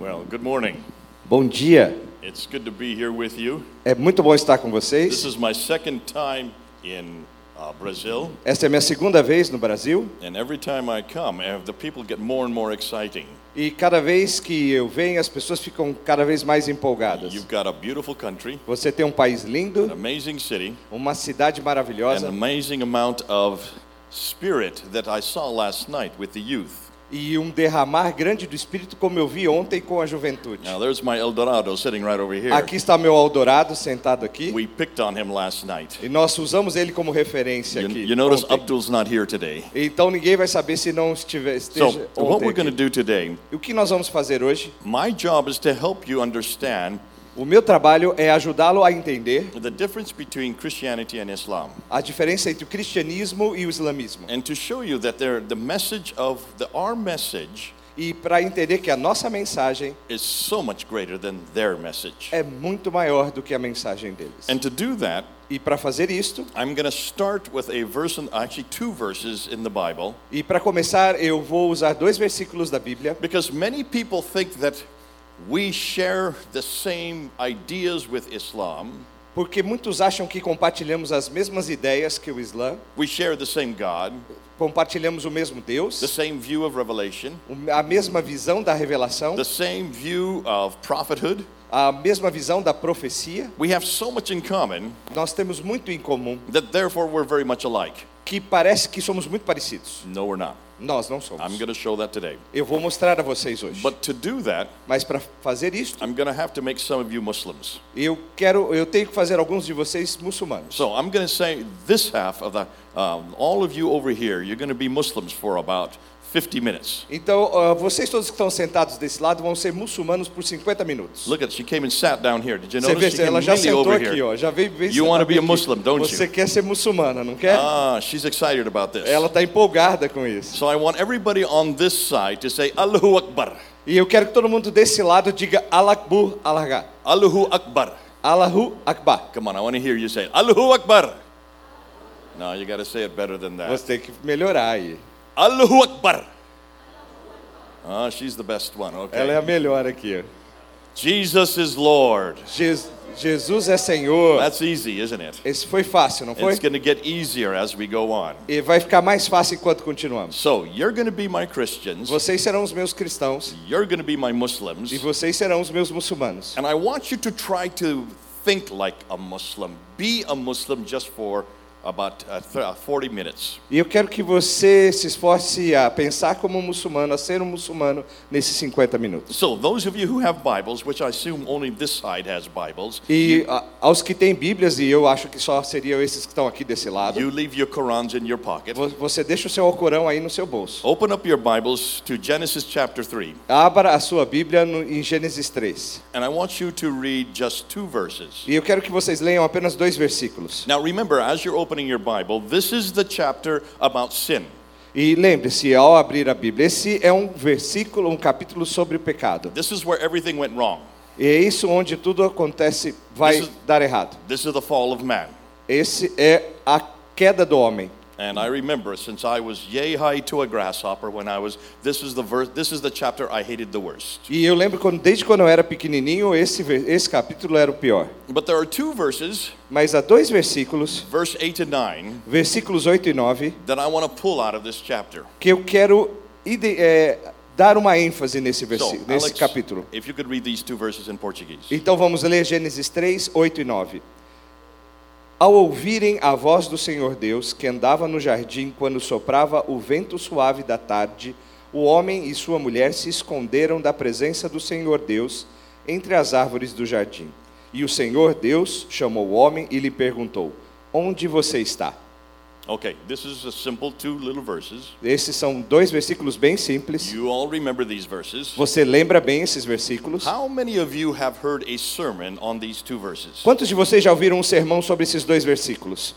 Well, good morning. Bom dia. It's good to be here with you. É muito bom estar com This vocês. is my second time in uh, Brazil, Esta é minha segunda vez no Brasil and every time I come, uh, the people get more and more exciting. e cada vez que eu venho as pessoas ficam cada vez mais empolgadas. You've got a beautiful country, Você tem um país an lindo, amazing city, uma cidade an maravilhosa amazing amount of spirit that I saw last night with the youth. E um derramar grande do espírito como eu vi ontem com a juventude. Now, there's my El Dorado sitting right over here. Aqui está meu Eldorado sentado aqui We picked on him last night. e nós usamos ele como referência You, aqui. you notice ontem. Abdul's not here today. Então ninguém vai saber se não estiver So, esteja what ontem we're going to aqui. do today, O que nós vamos fazer hoje? my job is to help you understand O meu trabalho é ajudá-lo a entender the difference between Christianity and Islam. a diferença entre o cristianismo e o islamismo. and to show you that there, the message of the, our message E para entender que a nossa mensagem is so much greater than their message. é muito maior do que a mensagem deles. And to do that, E para fazer isto, I'm going to start with a verse, actually two verses in the Bible, e para começar, eu vou usar dois versículos da Bíblia, because many people think that we share the same ideas with Islam, porque muitos acham que compartilhamos as mesmas ideias que o Islã, we share the same God, compartilhamos o mesmo the Deus, same view of revelation, a mesma visão da revelação, the same view of prophethood. a mesma visão da profecia. We have so much in common Nós temos muito em comum, that therefore we're very much alike. que parece que somos muito parecidos. No, we're not. Nós não somos. I'm going to show that today. Eu vou mostrar a vocês hoje. But to do that, Mas para fazer isto, I'm going to have to make some of you Muslims. eu quero, eu tenho que fazer alguns de vocês muçulmanos. So I'm going to say this half of the, um, all of you over here, you're going to be Muslims for about 50 minutes. Então, ah, vocês todos que estão sentados desse lado vão ser muçulmanos por 50 minutos. Look at, she came and sat down here. Did you Você vê, notice? She ela já immediately sentou over aqui, here. ó, já veio bem You wanna sentada be a. Muslim, don't Você you? quer ser muçulmana, não quer? Ah, she's excited about this. Ela está empolgada com isso. So I want everybody on this side to say Allahu Akbar. E eu quero que todo mundo desse lado diga Alakbur Alagá. Allahu Akbar. Allahu Akbar. Come on, I want to hear you say. Allahu Akbar. No, you got to say it better than that. Você tem que melhorar aí. Allahu Akbar. Ah, she's the best one. Okay. Ela é a melhor aqui. Jesus is Lord. Je- Jesus é Senhor. That's easy, isn't it? Esse foi fácil, não foi? It's going to get easier as we go on. E vai ficar mais fácil enquanto continuamos. So, you're going to be my Christians, Vocês serão os meus cristãos you're going to be my Muslims, e vocês serão os meus muçulmanos. and I want you to try to think like a Muslim. Be a Muslim just for about uh, th- uh, 40 minutes. E eu quero que você se esforce a pensar como um muçulmano, a ser um muçulmano nesses 50 minutos. So, those of you who have Bibles, which I assume only this side has Bibles, E a- aos que têm Bíblias, e eu acho que só seriam esses que estão aqui desse lado, you leave your Qurans in your pocket. vo- você deixa o seu Alcorão aí no seu bolso. Open up your Bibles to Genesis chapter 3, Abra a sua Bíblia no, em Gênesis 3. and I want you to read just two verses. E eu quero que vocês leiam apenas dois versículos. Now remember, as you're opening your Bible, this is the chapter about sin. E lembre-se, ao abrir a Bíblia, esse é um versículo, um capítulo sobre o pecado. This is where everything went wrong. E é isso onde tudo acontece, vai This is- dar errado. This is the fall of man. Esse é a queda do homem. And I remember since I was yay high to a grasshopper when I was this is the verse this is the chapter I hated the worst. E eu lembro quando, desde quando eu era pequenininho, esse, esse capítulo era o pior. But there are two verses, Mas há dois versículos, verse 8 and 9, versículos 8 e 9, that I want to pull out of this chapter. que eu quero é, dar uma ênfase nesse, So, versi- nesse Alex, capítulo. if you could read these two verses in Portuguese. Então vamos ler Gênesis 3, 8 e 9. Ao ouvirem a voz do Senhor Deus, que andava no jardim quando soprava o vento suave da tarde, o homem e sua mulher se esconderam da presença do Senhor Deus entre as árvores do jardim. E o Senhor Deus chamou o homem e lhe perguntou: Onde você está? Okay, this is a simple two little verses. Esses são dois versículos bem simples. You all remember these verses. Você lembra bem esses versículos? How many of you have heard a sermon on these two verses? Quantos de vocês já ouviram um sermão sobre esses dois versículos?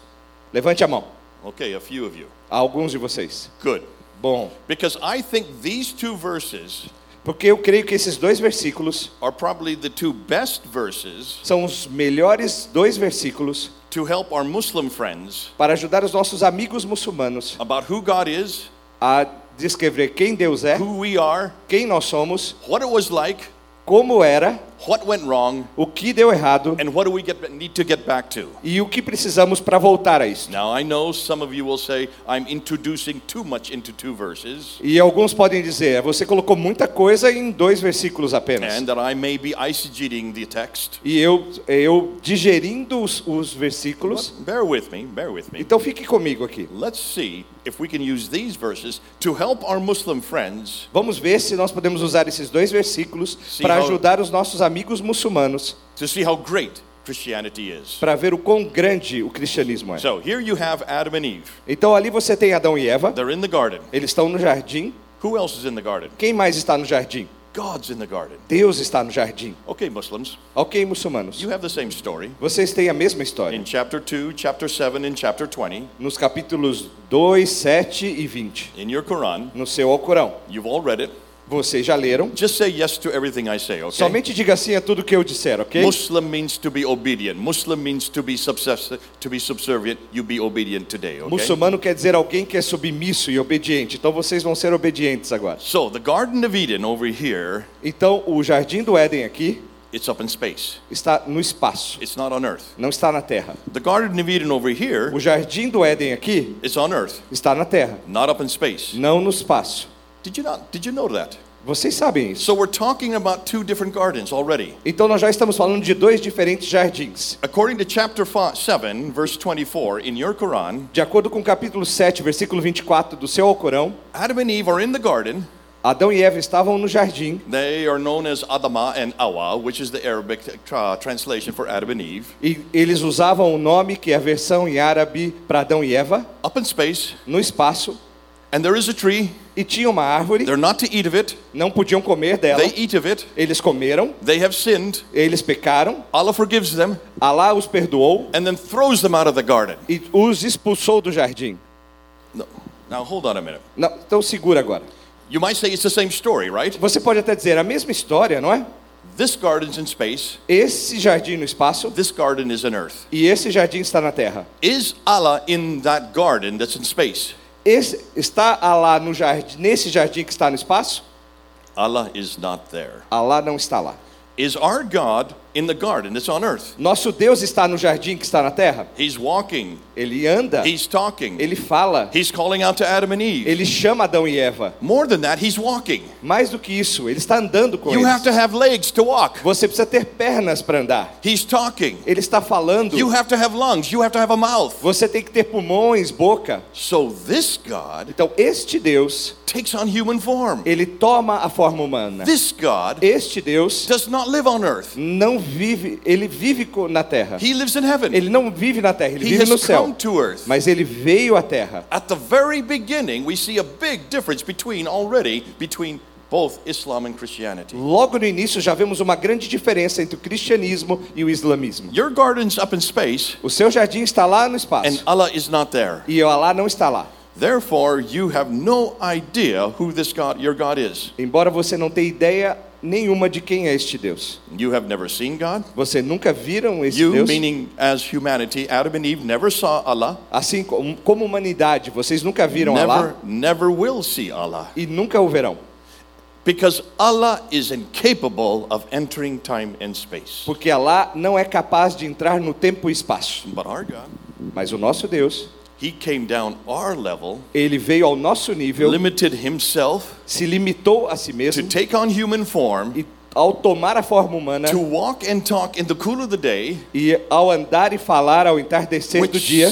Levante a mão. Okay, a few of you. Alguns de vocês. Good. Bom, Because I think these two verses porque eu creio que esses dois versículos are probably the two best verses são os melhores dois versículos to help our Muslim friends para ajudar os nossos amigos muçulmanos about who God is, a descrever quem Deus é, who we are, quem nós somos, what it was like, como era, what went wrong, o que deu errado and what do we get, need to get back to. e o que precisamos para voltar a isso. Now, I know some of you will say, I'm introducing too much into two verses, E alguns podem dizer, você colocou muita coisa em dois versículos apenas. and that I may be eisegeting the text. E eu, eu digerindo os, os versículos. But bear with me, bear with me. Então fique comigo aqui. Let's see if we can use these verses to help our Muslim friends Vamos ver se nós podemos usar esses dois versículos para ajudar os nossos amigos muçulmanos to see how great Christianity is. para ver o quão grande o cristianismo é. So here you have Adam and Eve. Então ali você tem Adão e Eva, They're in the garden. eles estão no jardim. Who else is in the garden? Quem mais está no jardim? God's in the garden. Deus está no jardim. Okay, Muslims, Ok, muçulmanos. you have the same story. Vocês têm a mesma história. In chapter 2, chapter 7, and chapter 20, Nos capítulos 2, 7 e 20. in your Quran, No seu Alcorão. you've all read it. Vocês já leram. Just say yes to everything I say, okay? Somente diga sim a tudo que eu disser, ok? Muslim means to be obedient. Muslim means to be subsist- to be subservient. You be obedient today, okay? Muçulmano quer dizer alguém que é submisso e obediente. Então vocês vão ser obedientes agora. So the Garden of Eden over here, Então o jardim do Éden aqui it's up in space. está no espaço, It's not on earth. não está na terra. The Garden of Eden over here, O jardim do Éden aqui it's on earth, está na terra, not up in space. não no espaço. Did you not? Did you know that? Vocês sabem isso. So we're talking about two different gardens already. Então nós já estamos falando de dois diferentes jardins. According to chapter 7, verse 24 in your Quran, De acordo com o capítulo 7, versículo 24 do seu Alcorão, Adam and Eve are in the garden. Adão e Eva estavam no jardim. They are known as Adama and Awa, which is the Arabic tra- translation for Adam and Eve. E eles usavam o nome que é a versão em árabe para Adão e Eva, Up in space, no espaço, and there is a tree. e tinha uma árvore, They're not to eat of it. não podiam comer dela. They eat of it. Eles comeram, They have sinned. eles pecaram, Allah forgives them Alá os perdoou and then throws them out of the garden. e os expulsou do jardim. No. Now hold on a minute. Não, então segura agora. You might say it's the same story, right? Você pode até dizer a mesma história, não é? This garden's in space. Esse jardim no espaço This garden is earth. e esse jardim está na terra. Is Allah in that garden that's in space? Esse está Alá no jardim, nesse jardim que está no espaço? Allah is not there. Alá não está lá. Is our God in the garden that's on earth? Nosso Deus está no jardim que está na terra? He's walking. Ele anda, He's talking. ele fala, He's calling out to Adam and Eve. ele chama Adão e Eva. More than that, he's walking. Mais do que isso, ele está andando com You have eles. to have legs to walk. Você precisa ter pernas para andar. He's talking. Ele está falando. You have to have lungs. You have to have a mouth. Você tem que ter pulmões, boca. So this God Então, este Deus, takes on human form. ele toma a forma humana. This God Este Deus does not live on earth. não vive, ele vive na terra. He lives in heaven. Ele não vive na terra, ele He vive no céu. come to earth. Mas ele veio à terra. At the very beginning, we see a big difference between already between both Islam and Christianity. Logo no início já vemos uma grande diferença entre o cristianismo e o islamismo. Your garden's up in space O seu jardim está lá no and espaço Allah is not there. e Alá não está lá. Therefore, you have no idea who this God, your God is. Embora você não tenha ideia nenhuma de quem é este Deus. You have never seen God. Você nunca viram esse You, Deus? meaning as humanity, Adam and Eve never saw Allah, Assim como, como humanidade, vocês nunca viram never, Alá never will see Allah. e nunca o verão. Because Allah is incapable of entering time and space. Porque Alá não é capaz de entrar no tempo e espaço. But our God, Mas o nosso Deus, He came down our level, ele veio ao nosso nível, limited Himself se limitou a si to mesmo take on human form, e ao tomar a forma humana to walk and talk in the cool of the day, e ao andar e falar ao entardecer do dia,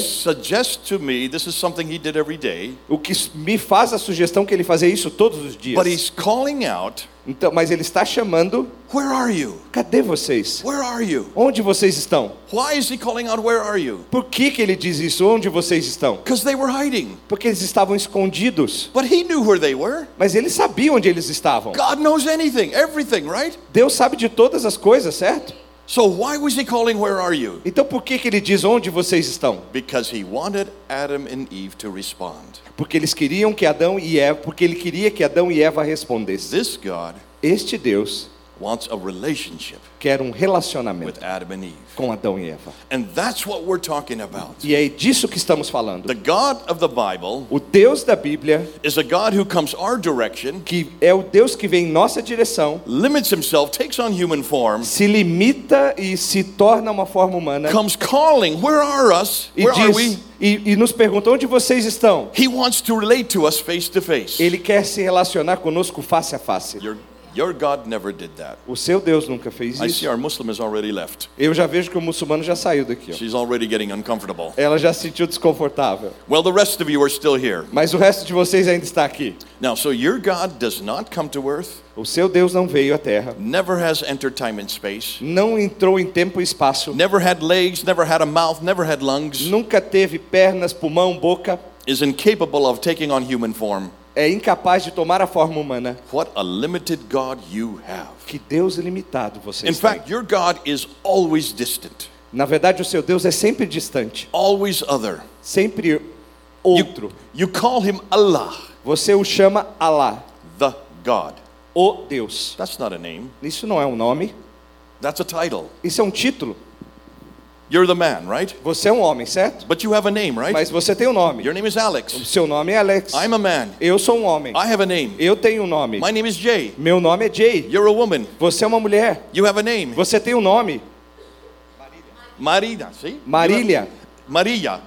me this is something He did every day. o que me faz a sugestão que ele fazia isso todos os dias. But He's calling out, Então, mas ele está chamando, Where are you? cadê vocês? Where are you? Onde vocês estão? Why is He calling out, Where are you? Por que, que ele diz isso? Onde vocês estão? Because they were hiding. Porque eles estavam escondidos. But He knew where they were. Mas ele sabia onde eles estavam. God knows anything, everything, right? Deus sabe de todas as coisas, certo? So why was he calling, Where are you? Então por que, que ele diz onde vocês estão? Because he wanted Adam and Eve to respond. Porque eles queriam que Adão e Eva, porque ele queria que Adão e Eva respondessem. This God Este Deus wants a relationship quer um relacionamento with Adam and Eve. com Adão e Eva. And that's what we're talking about. E é disso que estamos falando. The God of the Bible O Deus da Bíblia, is a God who comes our direction, que é o Deus que vem em nossa direção, limits himself, takes on human form, se limita e se torna uma forma humana comes calling, Where are us? e, Where are we? diz, e, e nos pergunta onde vocês estão. He wants to relate to us face to face. Ele quer se relacionar conosco face a face. Your, your God never did that. O seu Deus nunca fez I see isso. our Muslim already left. Eu já vejo que o muçulmano já saiu daqui. ó. She's already getting uncomfortable. Ela já se sentiu desconfortável. Well, the rest of you are still here. Mas o resto de vocês ainda está aqui. Now, so your God does not come to earth, O seu Deus não veio à Terra, never has entered time and space, não entrou em tempo e espaço, never had legs, never had a mouth, never had lungs, nunca teve pernas, pulmão, boca, is incapable of taking on human form. É incapaz de tomar a forma humana. What a limited God you have. Que Deus ilimitado você In fact, your God is always distant, Na verdade, o seu Deus é sempre distante, always other. sempre You, outro. you call him Allah, Você o chama Alá, the God. o Deus. That's not a name, Isso não é um nome, that's a title. isso é um título. You're the man, right? Você é um homem, certo? But you have a name, right? Mas você tem um nome. Your name is O Alex. seu nome é Alex. I'm a man. Eu sou um homem. I have a name. Eu tenho um nome. My name is Jay. Meu nome é Jay. You're a woman. Você é uma mulher. You have a name. Você tem um nome. Marina, see? Marília. Maria.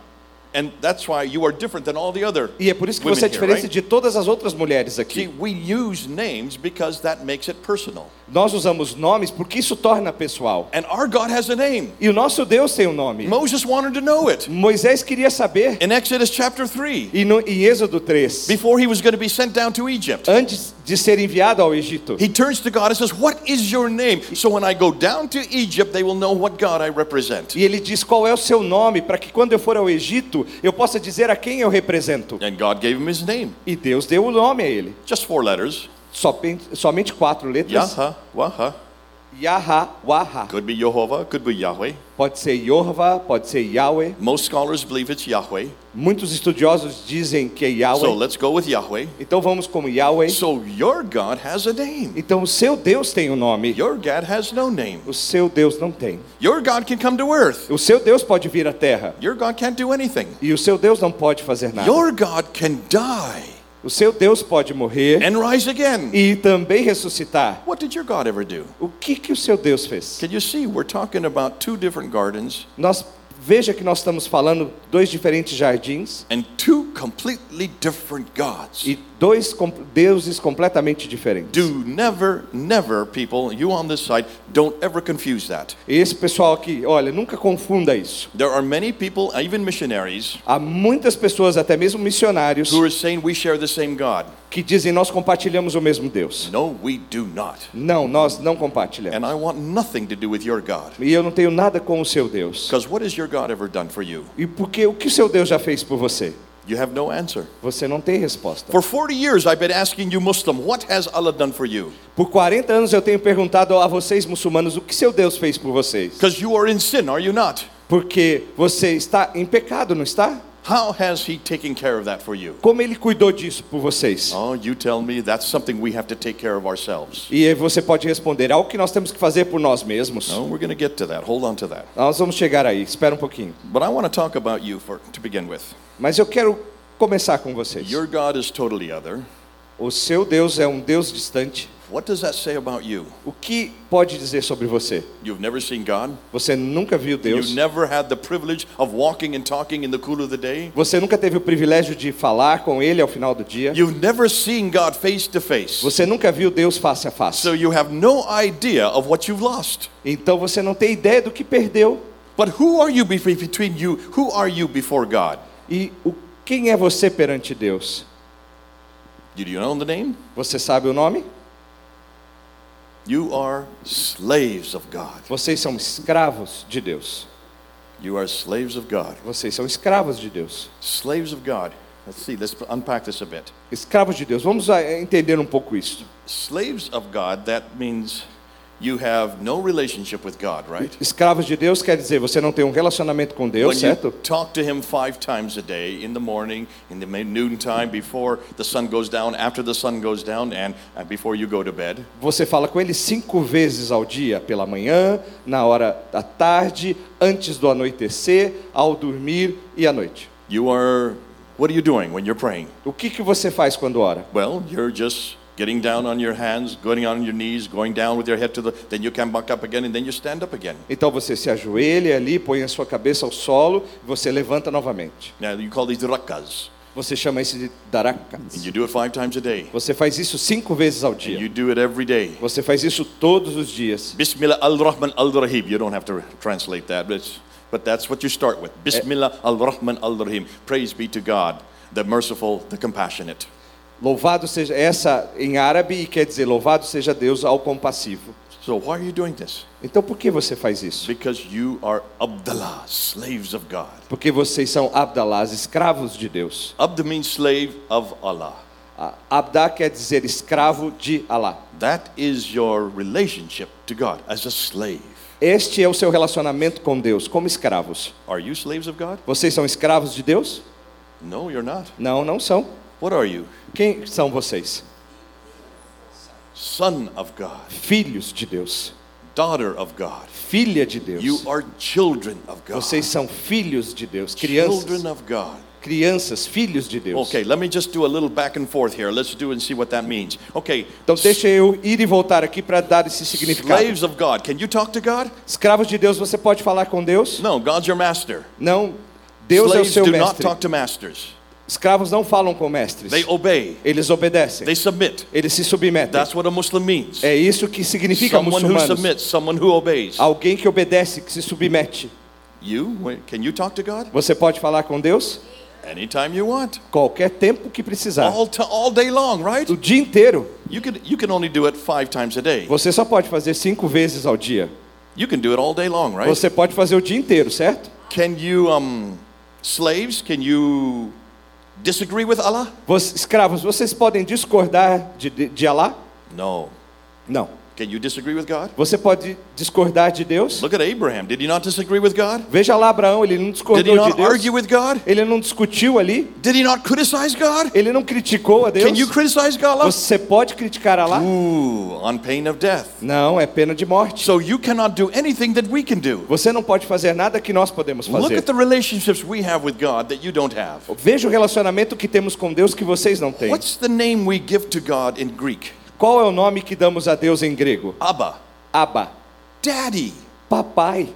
And that's why you are different than all the other E é por isso que você é here, diferente right? de todas as outras mulheres See, aqui. we use names because that makes it personal. Nós usamos nomes porque isso torna pessoal. And our God has a name. E o nosso Deus tem um nome. Moses wanted to know it. Moisés queria saber. In Exodus chapter 3, E no, em Êxodo 3, before he was going to be sent down to Egypt, antes de ser enviado ao Egito, he turns to God and says, What is your name? So when I go down to Egypt, they will know what God I represent. e ele diz qual é o seu nome, para que quando eu for ao Egito, eu possa dizer a quem eu represento. And God gave him his name. E Deus deu o nome a ele. Just four letters. Somente, somente quatro letras. Yaha, Waha. Yaha, Waha. Could be Jehovah, could be Yahweh. Pode ser Yorva, pode ser Yahweh. Most scholars believe it's Yahweh. Muitos estudiosos dizem que é So Yahweh. let's go with Yahweh. Então vamos como Yahweh. So your God has a name. Então o seu Deus tem um nome. Your God has no name. O seu Deus não tem. Your God can come to earth. O seu Deus pode vir à terra. Your God can't do anything. E o seu Deus não pode fazer nada. Your God can die O seu Deus pode morrer and rise again. e também ressuscitar. What did your God ever do? O que que o seu Deus fez? Can you see? We're talking about two different gardens Nós veja que nós estamos falando dois diferentes jardins and two completely different gods. e dois com- deuses completamente diferentes. Do never, never, people, you on this side, don't ever confuse that. Esse pessoal aqui, olha, nunca confunda isso. There are many people, even missionaries, Há muitas pessoas, até mesmo missionários, who are saying we share the same God. Que dizem nós compartilhamos o mesmo Deus. No, we do not. Não, nós não compartilhamos. And I want nothing to do with your God. E eu não tenho nada com o seu Deus. Because what has your God ever done for you? E porque o que seu Deus já fez por você? You have no answer. Você não tem resposta. For 40 years, I've been asking you, Muslim, what has Allah done for you? Por 40 anos eu tenho perguntado a vocês muçulmanos o que seu Deus fez por vocês. Because you are in sin, are you not? Porque você está em pecado, não está? How has He taken care of that for you? Como ele cuidou disso por vocês? Oh, you tell me that's something we have to take care of ourselves. E você pode responder algo que nós temos que fazer por nós mesmos. No, we're going to get to that. Hold on to that. Nós vamos chegar aí. Espera um pouquinho. But I want to talk about you for, to begin with. Mas eu quero começar com vocês. Your God is totally other. O seu Deus é um Deus distante. What does that say about you? O que pode dizer sobre você? You've never seen God? Você nunca viu Deus? You've never had the privilege of walking and talking in the cool of the day? Você nunca teve o privilégio de falar com Ele ao final do dia? You've never seen God face to face. Você nunca viu Deus face a face? So you have no idea of what you've lost. Então você não tem ideia do que perdeu. But who are you be- between you? Who are you before God? E o, quem é você perante Deus? Do you know the name? Você sabe o nome? You are slaves of God. Vocês são escravos de Deus. You are slaves of God. Vocês são escravos de Deus. Slaves of God. Let's see, let's unpack this a bit. Escravos de Deus. Vamos ah, entender um pouco isso. Slaves of God, that means you have no relationship with God, right? Escravos de Deus quer dizer você não tem um relacionamento com Deus, When you certo? talk to Him five times a day, in the morning, in the ma- noontime, before the sun goes down, after the sun goes down, and uh, before you go to bed, Você fala com ele cinco vezes ao dia, pela manhã, na hora da tarde, antes do anoitecer, ao dormir e à noite. you are, what are you doing when you're praying? O que, que você faz quando ora? Well, you're just getting down on your hands, going on your knees, going down with your head to the, then you come back up again, and then you stand up again. Então você se ajoelha ali, põe a sua cabeça ao solo, e você levanta novamente. Now, you call these rakas, Você chama isso de darakas. and you do it five times a day. Você faz isso cinco vezes ao And dia. you do it every day. Você faz isso todos os dias. Bismillah al-Rahman al-Rahim. You don't have to translate that, but, but that's what you start with. Eh. Bismillah al-Rahman al-Rahim. Praise be to God, the merciful, the compassionate. Louvado seja essa em árabe e quer dizer louvado seja Deus ao compassivo. So why are you doing this? Então por que você faz isso? Because you are Abdallah, slaves of God. Porque vocês são Abdalás, escravos de Deus. Abd means slave of Allah. A- Abdá quer dizer escravo de Alá. That is your relationship to God as a slave. Este é o seu relacionamento com Deus, como escravos. Are you slaves of God? Vocês são escravos de Deus? No, you're not. Não, não são. What are you? Quem são vocês? Son of God, Filhos de Deus. daughter of God. Filha de Deus. You are children of God. Vocês são filhos de Deus, crianças. Children of God. Crianças, filhos de Deus. Okay, let me just do a little back and forth here. Let's do and see what that means. Okay, Então deixa eu ir e voltar aqui para dar esse significado. slaves of God. Can you talk to God? Escravos de Deus, você pode falar com Deus? No, God's your master. Não. Deus é o Slaves seu do not mestre. talk to masters. Escravos não falam com mestres. They obey. Eles obedecem. They submit. Eles se submetem. That's what a Muslim means. É isso que significa Someone who muçulmanos. submits, someone who obeys. Alguém que obedece, que se submete. You, can you talk to God? Você pode falar com Deus Anytime you want. qualquer tempo que precisar. All, all day long, right? O dia inteiro. You can, you can only do it five times a day. Você só pode fazer cinco vezes ao dia. You can do it all day long, right? Você pode fazer o dia inteiro, certo? Can you, um, slaves, can you disagree with Allah? Escravos, vocês podem discordar de, de, de Alá? No. Não. Can you disagree with God? Você pode discordar de Deus? Look at Abraham. Did he not disagree with God? Veja lá Abraão, ele não Did he discordou de not Deus. argue with God? Ele não discutiu ali. Did he not criticize God? Ele não criticou a Deus. Can you criticize God? Você pode criticar Alá? Ooh, on pain of death. Não, é pena de morte. So you cannot do anything that we can do. Você não pode fazer nada que nós podemos Look fazer. at the relationships we have with God that you don't have. Veja o relacionamento que temos com Deus que vocês não têm. What's the name we give to God in Greek? Qual é o nome que damos a Deus em grego? Abba. Abba. Daddy. Papai.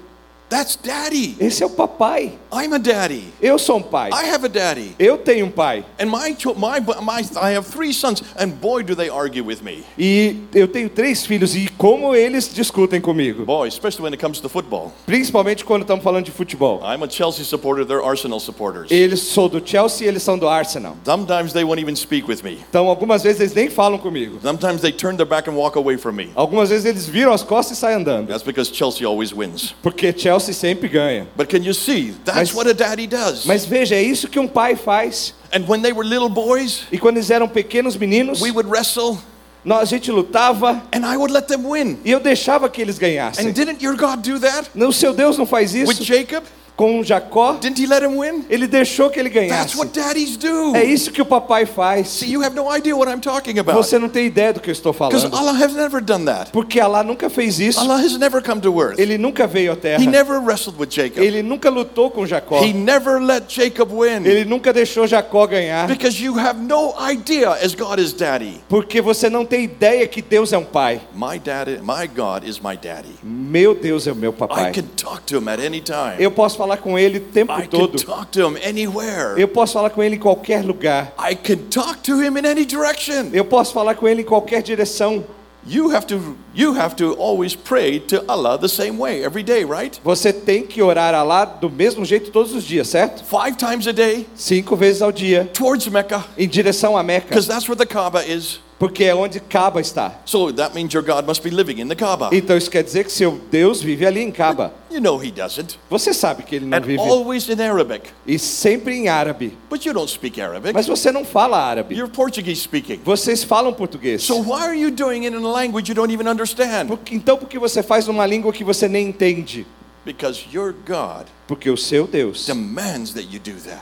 That's daddy. Esse é o papai. I'm a daddy. Eu sou um pai. I have a daddy. Eu tenho um pai. And my, my, my, I have three sons, and boy, do they argue with me. E eu tenho três filhos e como eles discutem comigo. Boy, especially when it comes to football. Principalmente quando estamos falando de futebol. I'm a Chelsea supporter, they're Arsenal supporters. Eles sou do Chelsea eles são do Arsenal. Sometimes they won't even speak with me. Então algumas vezes eles nem falam comigo. Sometimes they turn their back and walk away from me. Algumas vezes eles viram as costas e saem andando. That's because Chelsea always wins. Porque Chelsea sempre ganha. But can you see? That's Mas- what a daddy does. Mas veja, é isso que um pai faz. And when they were little boys, E quando eles eram pequenos meninos, we would wrestle, nós, a gente lutava and I would let them win. e eu deixava que eles ganhassem. And didn't your God do that Não, o seu Deus não faz with isso Jacob? Com Jacó. Didn't he let him win? Ele deixou que ele That's ganhasse. what daddies do. É isso que o papai faz. See, you have no idea what I'm talking about. Você não tem ideia do que eu estou Because falando. Allah has never done that. Porque Allah nunca fez isso. Allah has never come to earth. Ele nunca veio à terra. He never wrestled with Jacob. Ele nunca lutou com Jacó. He never let Jacob win. Ele nunca deixou Jacó ganhar. Because you have no idea as God is daddy. Porque você não tem ideia que Deus é um pai. My daddy, my God is my daddy. Meu Deus é o meu I papai. can talk to him at any time. Eu posso falar com ele o tempo I can todo. talk to him anywhere. Eu posso falar com ele em qualquer lugar. I can talk to him in any direction. Eu posso falar com ele em qualquer direção. You have to you have to always pray to Allah the same way every day, right? Você tem que orar a Allah do mesmo jeito todos os dias, certo? Five times a day Cinco vezes ao dia, towards Mecca em direção a Meca. because that's where the Kaaba is. Porque é onde Caba está. So that means your God must be living in the Kaaba. Então isso quer dizer que seu Deus vive ali em Caba. You know he doesn't. Você sabe que ele não And vive. always in Arabic. E sempre em árabe. But you don't speak Arabic. Mas você não fala árabe. You're Portuguese speaking. Vocês falam português. So why are you doing it in a language you don't even understand? Porque- então por que você faz numa língua que você nem entende? Because your God Porque o seu Deus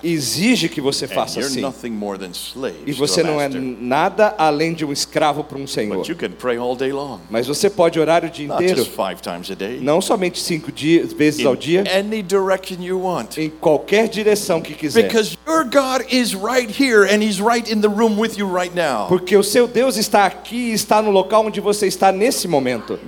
exige que você faça assim. nothing more than slaves E você não é nada além de um escravo para um senhor. But you can pray all day long. Mas você pode orar o dia inteiro. Não somente cinco dias, vezes ao dia. Em qualquer direção que quiser. Because your God is right here and He's right in the room with you right now. Porque o seu Deus está aqui e está no local onde você está nesse momento.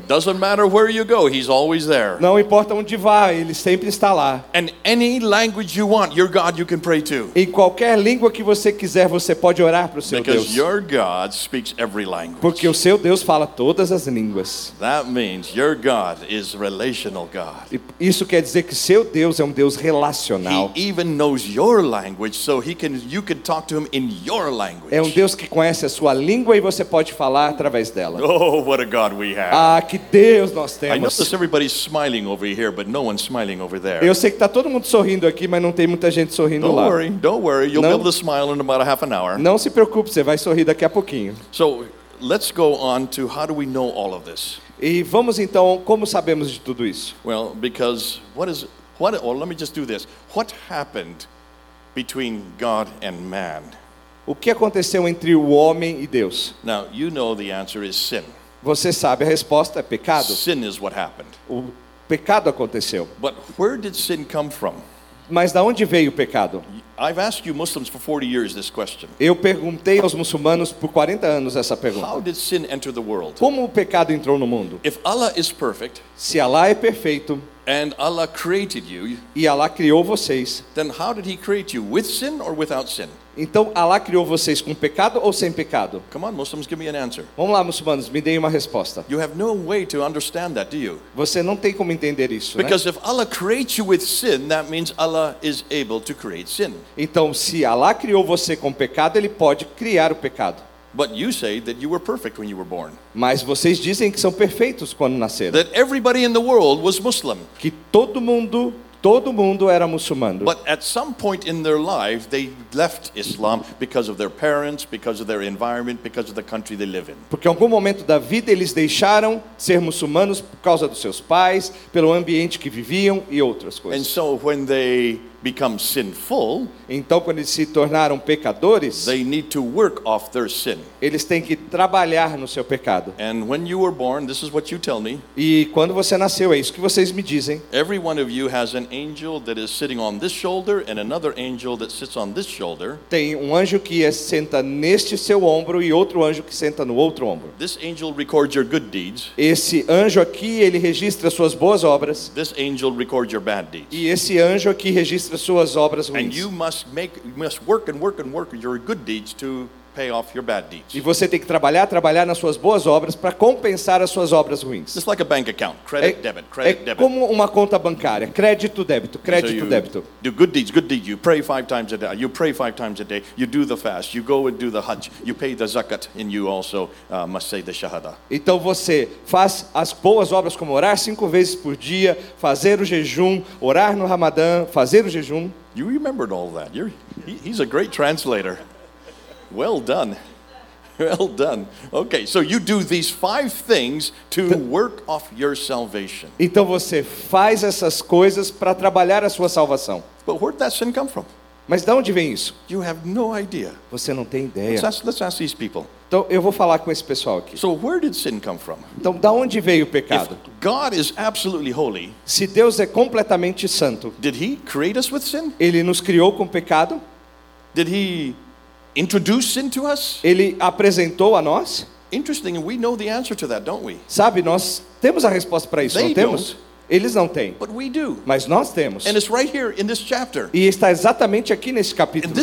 Não importa onde vá, ele sempre está lá. And any language you want, your God you can pray to. Em qualquer língua que você quiser, você pode orar para o seu Because Deus. your God speaks every language. Porque o seu Deus fala todas as línguas. That means your God is relational God. Isso quer dizer que seu Deus é um Deus relacional. He even knows your language, so he can you can talk to him in your language. É um Deus que conhece a sua língua e você pode falar através dela. Oh, what a God we have. Ah, que Deus nós I temos. notice everybody's smiling over here, but no one's smiling over there. Eu sei que está todo mundo sorrindo aqui, mas não tem muita gente sorrindo Don't lá. worry, don't worry. You'll be able to smile in about a half an hour. Não se preocupe, você vai sorrir daqui a pouquinho. So let's go on to how do we know all of this? E vamos então, como sabemos de tudo isso? Well, because what is what? Well, let me just do this. What happened between God and man? O que aconteceu entre o homem e Deus? Now you know the answer is sin. Você sabe a resposta é pecado. Sin is what happened. O pecado aconteceu. But where did sin come from? Mas da onde veio o pecado? I've asked you Muslims for 40 years this question. Eu perguntei aos muçulmanos por 40 anos essa pergunta. How did sin enter the world? Como o pecado entrou no mundo? If Allah is perfect Se Allah é perfeito and Allah created you, e Allah criou vocês, then how did He create you? With sin or without sin? Então Allah criou vocês com pecado ou sem pecado? Come on, Muslims, give me an answer. Vamos lá, muçulmanos, me deem uma resposta. You have no way to understand that, do you? Você não tem como entender isso, né? Because if Allah creates you with sin, that means Allah is able to create sin. Então, se Allah criou você com pecado, ele pode criar o pecado. But you say that you were perfect when you were born. Mas vocês dizem que são perfeitos quando nasceram. That everybody in the world was Muslim. Que todo mundo, todo mundo era muçulmano. But at some point in their life, they left Islam because of their parents, because of their environment, because of the country they live in. Porque em algum momento da vida eles deixaram ser muçulmanos por causa dos seus pais, pelo ambiente que viviam e outras And coisas. so when they become sinful, Então, quando eles se tornaram pecadores, they need to work off their sin. eles têm que trabalhar no seu pecado. And when you were born, this is what you tell me. E quando você nasceu, é isso que vocês me dizem. Every one of you has an angel that is sitting on this shoulder and another angel that sits on this shoulder. Tem um anjo que é- senta neste seu ombro e outro anjo que senta no outro ombro. This angel records your good deeds. Esse anjo aqui, ele registra suas boas obras. This angel records your bad deeds. E esse anjo aqui registra suas obras And you must make you must work and work and work your good deeds to pay off your bad deeds. E você tem que trabalhar, trabalhar nas suas boas obras para compensar as suas obras ruins. Just like a bank account, É, credit, debit, é credit, debit. como uma conta bancária, crédito, débito, So crédito, you débito. do good deeds, good deeds. You pray five times a day. You pray five times a day. You do the fast. You go and do the hajj. You pay the zakat, and you also uh, must say the shahada. Então você faz as boas obras como orar cinco vezes por dia, fazer o jejum, orar no Ramadã, fazer o jejum. You remembered all that. You're, he, he's a great translator. Well done. Well done. Okay, so you do these five things to work off your salvation. Então você faz essas coisas para trabalhar a sua salvação. But where'd that sin come from? Mas de onde vem isso? You have no idea. Você não tem Let's ideia. ask, let's ask these people. Então eu vou falar com esse pessoal aqui. So, where did sin come from? Então, da onde veio o If pecado? God is absolutely holy, Se Deus é completamente santo, did He create us with sin? ele nos criou com pecado? Did He introduce sin to us? Ele apresentou a nós? Interesting, we know the answer to that, don't we? Sabe, nós temos a resposta para isso, They não temos? Eles não têm, But we do. mas nós temos. Right. E está exatamente aqui nesse capítulo.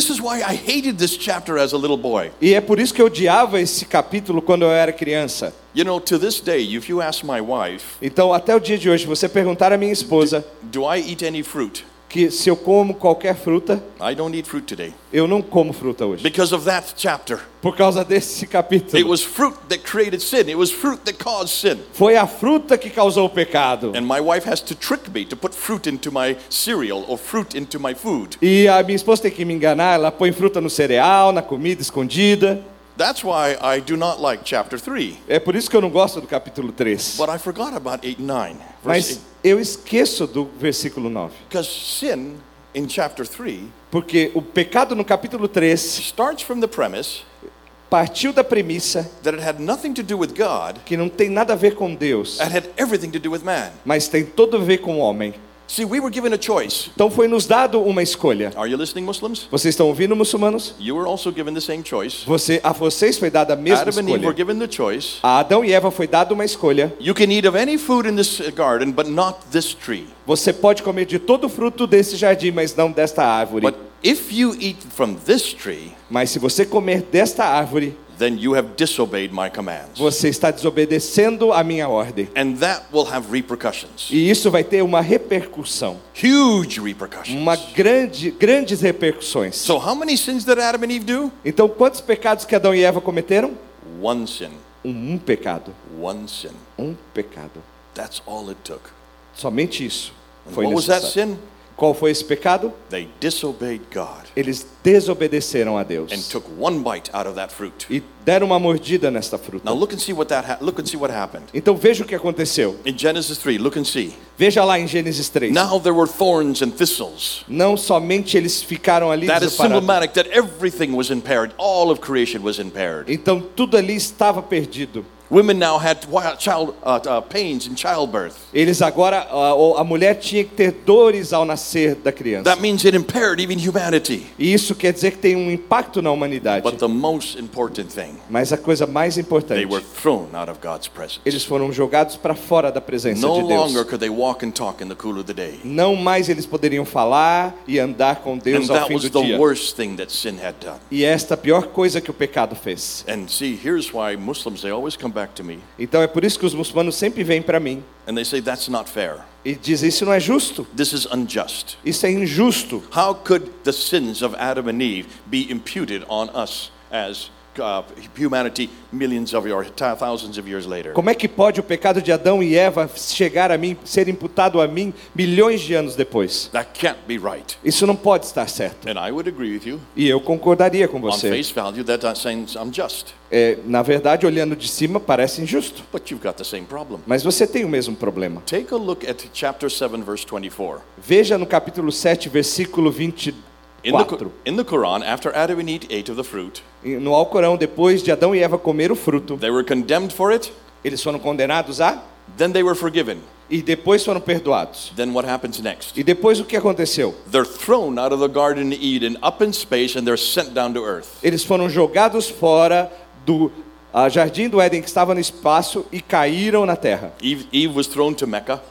E é por isso que eu odiava esse capítulo quando eu era criança. You know, to this day, if you ask my wife, Então, até o dia de hoje, você perguntar à minha esposa do I eat any fruit? Que se eu como qualquer fruta, I don't eat fruit today. eu não como fruta hoje. Because of that chapter. Por causa desse It capítulo. was fruit that created sin. It was fruit that caused sin. Foi a fruta que causou o pecado. And my wife has to trick me to put fruit into my cereal or fruit into my food. E a minha esposa tem que me enganar, ela põe fruta no cereal, na comida escondida. That's why I do not like chapter 3. É por isso que eu não gosto do capítulo 3. But I forgot about 8 and 9. Verse Mas eu esqueço do versículo 9. Because sin in chapter 3 Porque o pecado no capítulo 3 starts from the premise partiu da premissa that it had nothing to do with God, que não tem nada a ver com Deus, it had everything to do with man. mas tem todo a ver com o homem. See, we were given a choice. Então foi nos dado uma escolha. Are you listening, Muslims? Vocês estão ouvindo, muçulmanos? You were also given the same choice. Você, a vocês foi dada a mesma Adam and Eve were escolha. given the choice. A Adão e Eva foi dada uma escolha. You can eat of any food in this garden, but not this tree. Você pode comer de todo o fruto desse jardim, mas não desta árvore. But if you eat from this tree, Mas se você comer desta árvore, then you have disobeyed my commands. você está desobedecendo a minha ordem. And that will have repercussions. E isso vai ter uma repercussão, Huge repercussions. uma grande, grandes repercussões. So, how many sins did Adam and Eve do? Então, quantos pecados que Adão e Eva cometeram? One sin. Um, um pecado, One sin. um pecado. That's all it took. Somente isso And foi what was that necessário. sin? Qual foi esse pecado? They disobeyed God Eles desobedeceram a and Deus took one bite out of that fruit. e deram uma mordida nesta fruta. Now look and see what that ha- look and see what happened. Então veja o que aconteceu. In Genesis 3, look and see. Veja lá em Gênesis 3. Now there were thorns and thistles. Não somente eles ficaram ali That is desamparados. symptomatic that everything was impaired. All of creation was impaired. Então tudo ali estava perdido. Women now had child uh, uh, pains in childbirth. Eles agora, a, a mulher tinha que ter dores ao nascer da criança. That means it impaired even humanity. E isso quer dizer que tem um impacto na humanidade. But the most important thing, Mas a coisa mais they importante, were thrown out of God's presence. eles foram jogados para fora da presença No de Deus. longer could they walk and talk in the cool of the day. Não mais eles poderiam falar e andar com And Deus ao that fim was do the dia. worst thing that sin had done. E esta é a pior coisa que o pecado fez. And see, here's why Muslims, they always come back to me Então é por isso que os muçulmanos sempre vêm para mim and they say, that's not fair. e dizem isso não é justo, This is unjust. isso é injusto. How could the sins of Adam and Eve be imputed on us as humanity millions of years, thousands of years later? Como é que pode o pecado de Adão e Eva chegar a mim, ser imputado a mim milhões de anos depois? That can't be right. Isso não pode estar certo. And I would agree with you E eu concordaria com on você. face value that that seems unjust. É, na verdade, olhando de cima, parece injusto. But you've got the same problem. Mas você tem o mesmo problema. Take a look at chapter 7, verse 24. Veja no capítulo 7, versículo In the, 24. in the Quran, after Adam and Eve ate of the fruit, No Alcorão, depois de Adão e Eva comer o fruto, they were condemned for it, eles foram condenados a then they were forgiven. e depois foram perdoados. Then what happens next? E depois o que aconteceu? They're thrown out of the Garden of Eden up in space and they're sent down to earth. Eles foram jogados fora do ah, jardim do Éden que estava no espaço e caíram na terra. Eve, Eve was thrown to Mecca.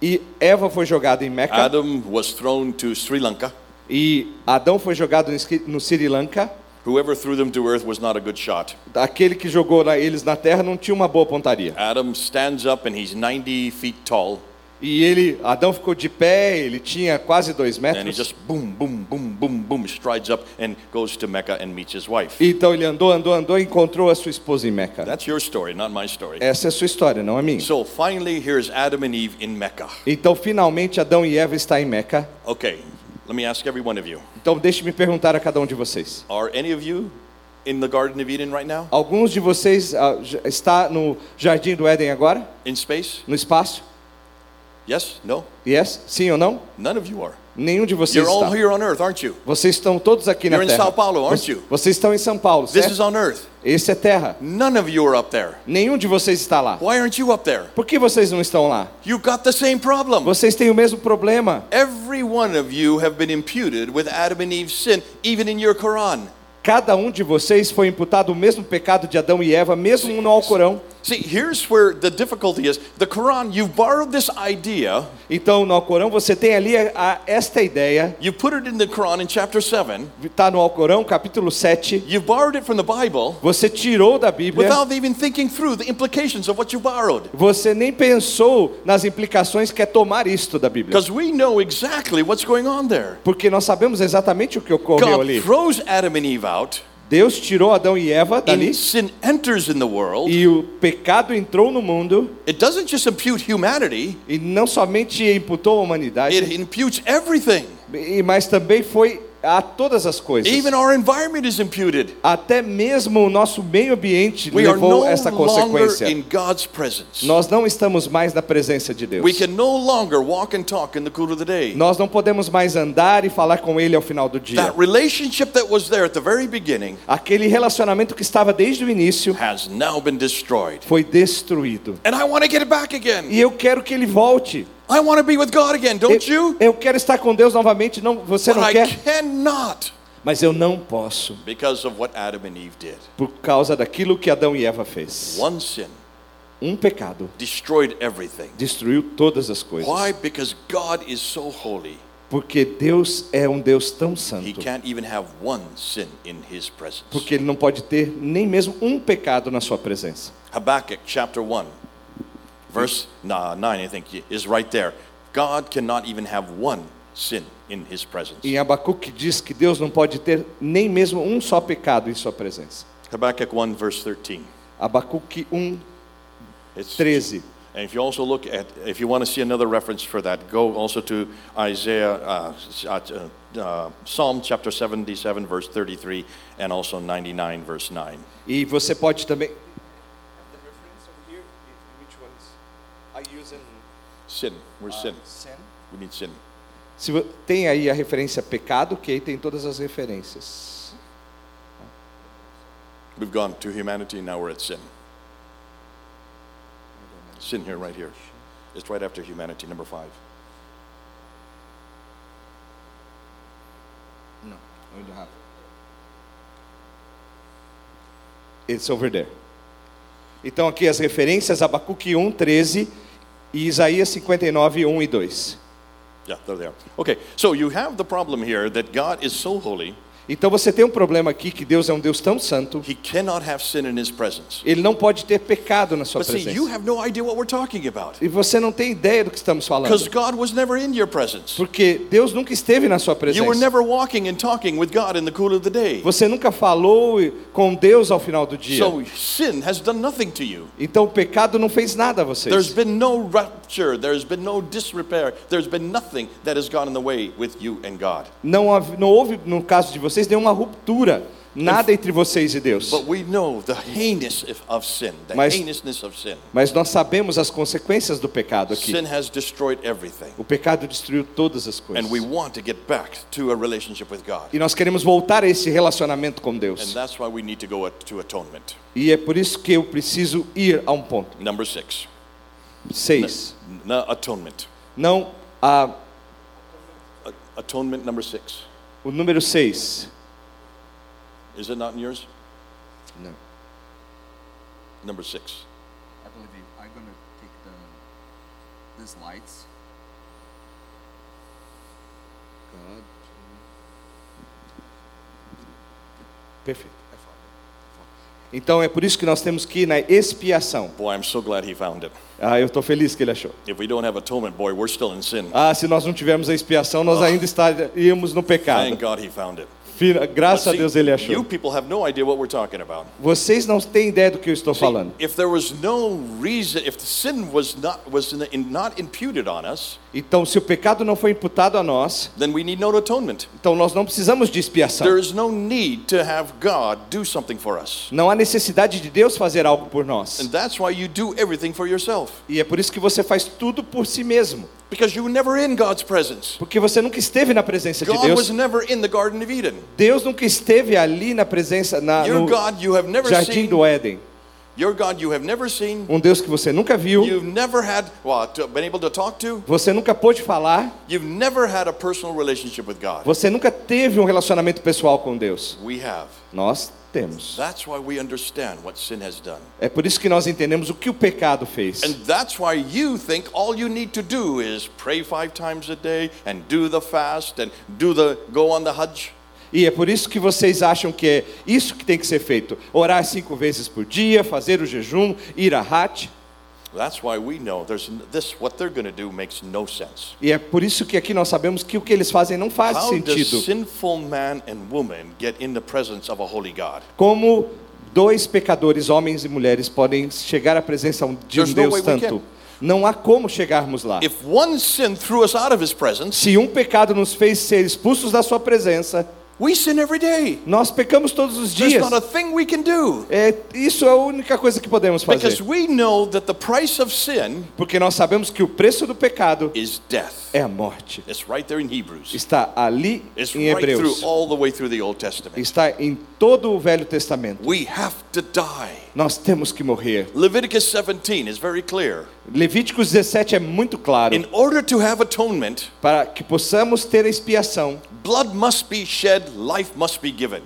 E Eva foi jogada em Meca Adam was thrown to Sri Lanka. E Adão foi jogado no Sri- Lanka. Whoever threw them to earth was not a good shot. Aquele que jogou eles na terra não tinha uma boa pontaria. Adam stands up and he's 90 feet tall E ele, Adão ficou de pé, ele tinha quase dois and he metros. just boom, boom, boom, boom, boom strides up and goes to Mecca and meets his wife. Então ele andou, andou, andou e encontrou a sua esposa em Meca. That's your story, not my story. Essa é a sua história, não a minha. So finally, here's Adam and Eve in Mecca. Então finalmente Adão e Eva estão em Meca. Okay, let me ask every one of you. Então deixe-me perguntar a cada um de vocês. Are any of you in the Garden of Eden right now? Alguns de vocês já- está no jardim do Éden agora, In space? no espaço? Yes? No? Yes? Sim ou não? None of you are. Nenhum de vocês You're all está. here on earth, aren't you? Vocês estão todos aqui na You're in terra. São Paulo, aren't you? Vocês estão em São Paulo, This is certo? on earth. Esse é terra. None of you are up there. Nenhum de vocês está lá. Why aren't you up there? Por que vocês não estão lá? You've got the same problem. Vocês têm o mesmo problema. Every one of you have been imputed with Adam and Eve's sin, even in your Quran. Cada um de vocês foi imputado o mesmo pecado de Adão e Eva, mesmo no Alcorão. See, here's where the difficulty is. The Quran, you've borrowed this idea, Então, no Alcorão você tem ali a, esta ideia, you put it in the Quran in chapter 7, está no Alcorão, capítulo 7. you've borrowed it from the Bible Você tirou da Bíblia, without even thinking through the implications of what you borrowed. você nem pensou nas implicações que é tomar isto da Bíblia. Because we know exactly what's going on there. Porque nós sabemos exatamente o que ocorreu God ali. throws Adam and Eve out, Deus tirou Adão e Eva dali sin enters in the world. e o pecado entrou no mundo It doesn't just impute humanity, e não somente imputou a humanidade, it imputes everything. e- mas também foi a todas as coisas. Even our environment is imputed. Até mesmo o nosso meio ambiente We are levou no essa longer consequência. in God's presence. Nós não estamos mais na presença de Deus. We can no longer walk and talk in the cool of the day. Nós não podemos mais andar e falar com Ele ao final do dia. That relationship that was there at the very beginning Aquele relacionamento que estava desde o início has now been destroyed. foi destruído. And I want to get it back again. E eu quero que Ele volte. I want to be with God again, don't Eu, you? eu quero estar com Deus novamente. Não, você But não I quer? cannot Mas eu não posso because of what Adam and Eve did. por causa daquilo que Adão e Eva fez. One sin Um pecado destroyed everything. destruiu todas as coisas. Why? Because God is so holy. Porque Deus é um Deus tão He santo. can't even have one sin in his presence. Porque Ele não pode ter nem mesmo um pecado na sua presença. Habakkuk chapter 1, verse uh, 9, I think, is right there. God cannot even have one sin in his presence. Em Abacuque diz que Deus não pode ter nem mesmo um só pecado em sua presença. Habakkuk 1, verse 13. Abacuque 1, It's 13. And if you also look at, if you want to see another reference for that, go also to Isaiah, uh, uh, uh, Psalm chapter 77, verse 33, and also 99, verse 9. E você pode também. We're sin. We need sin. Se tem aí a referência pecado, que aí tem todas as referências. We've gone to humanity, now we're at sin. Sin here, right here. It's right after humanity, number five. Não, It's over there. Então aqui as referências Abacuque 1, 13 e Isaías 59, 1 e 2. Yeah, there they are. Okay, so you have the problem here that God is so holy, Então você tem um problema aqui que Deus é um Deus tão santo, he cannot have sin in his presence. ele não pode ter pecado na sua But see, you presença. have no idea what we're talking about. E você não tem ideia do que estamos Because falando. God was never in your presence. Porque Deus nunca esteve na sua You were presença. never walking and talking with God in the cool of the day. Você nunca falou com Deus ao final do dia. So sin has done nothing to you. Então o pecado não fez nada a There's vocês. been no rupture, there's been no disrepair, there's been nothing that has gone in the way with you and God. Não, não houve, no caso de vocês, nenhuma ruptura. Nada entre vocês e Deus. Mas-. Mas nós sabemos as consequências do pecado aqui. O pecado destruiu todas as coisas. E nós queremos voltar a esse relacionamento com Deus. E é por isso que eu preciso ir a um ponto. Number six. Seis. No, atonement. Não A- Atonement number six. O número seis. Is it not in yours? Não. Number six. I believe you. I'm gonna take the, the slides. God. Perfeito. Então é por isso que nós temos que ir na expiação. Boy, I'm so glad he found it. Ah, eu estou feliz que ele achou. If we don't have atonement, boy, we're still in sin. Ah, se nós não tivermos a expiação, nós ainda estaríamos no pecado. Thank God he found it. Graças But a see, Deus ele you achou. people have no idea what we're talking about. Vocês não têm ideia do que eu estou See, falando. if there was no reason, if the sin was not was in- not imputed on us, Então, se o pecado não foi imputado a nós, then we need no atonement. então nós não precisamos de expiação. There is no need to have God do something for us. Não há necessidade de Deus fazer algo por nós. And that's why you do everything for yourself. E é por isso que você faz tudo por si mesmo. Because you were never in God's presence. Porque você nunca esteve na presença de God was Deus. never in the Garden of Eden. Deus nunca esteve ali na presença na, Your no God, you have never jardim seen. do Éden. Your God you have never seen, um Deus que você nunca viu, you've never had, well, to, been able to talk to, você nunca pôde falar, you've never had a personal relationship with God. você nunca teve um relacionamento pessoal com Deus. We have. Nós temos. That's why we understand what sin has done. É por isso que nós entendemos o que o pecado fez. And that's why you think all you need to do is pray five times a day and do the fast and do the go on the Hajj. E é por isso que vocês acham que é isso que tem que ser feito: orar cinco vezes por dia, fazer o jejum, ir a Hat. That's why we know there's this what they're going to do makes no sense. E é por isso que aqui nós sabemos que o que eles fazem não faz How does sentido. sinful man and woman get in the presence of a holy God? Como dois pecadores, homens e mulheres, podem chegar à presença de um There's Deus tanto? Não há como chegarmos lá. If one sin threw us out of his presence, Se um pecado nos fez ser expulsos da sua presença, we sin every day. nós pecamos todos os There's dias. not a thing we can do. É, isso é a única coisa que podemos Because fazer. we know that the price of sin Porque nós sabemos que o preço do pecado is death. é a morte. It's right there in Hebrews. Está ali It's em right through Hebreus. all the way through the Old Testament. Está em todo o Velho Testamento. We have to die. Nós temos que morrer. Leviticus 17 is very clear. Levíticos 17 é muito claro. In order to have atonement, Para que possamos ter expiação, blood must be shed, life must be given.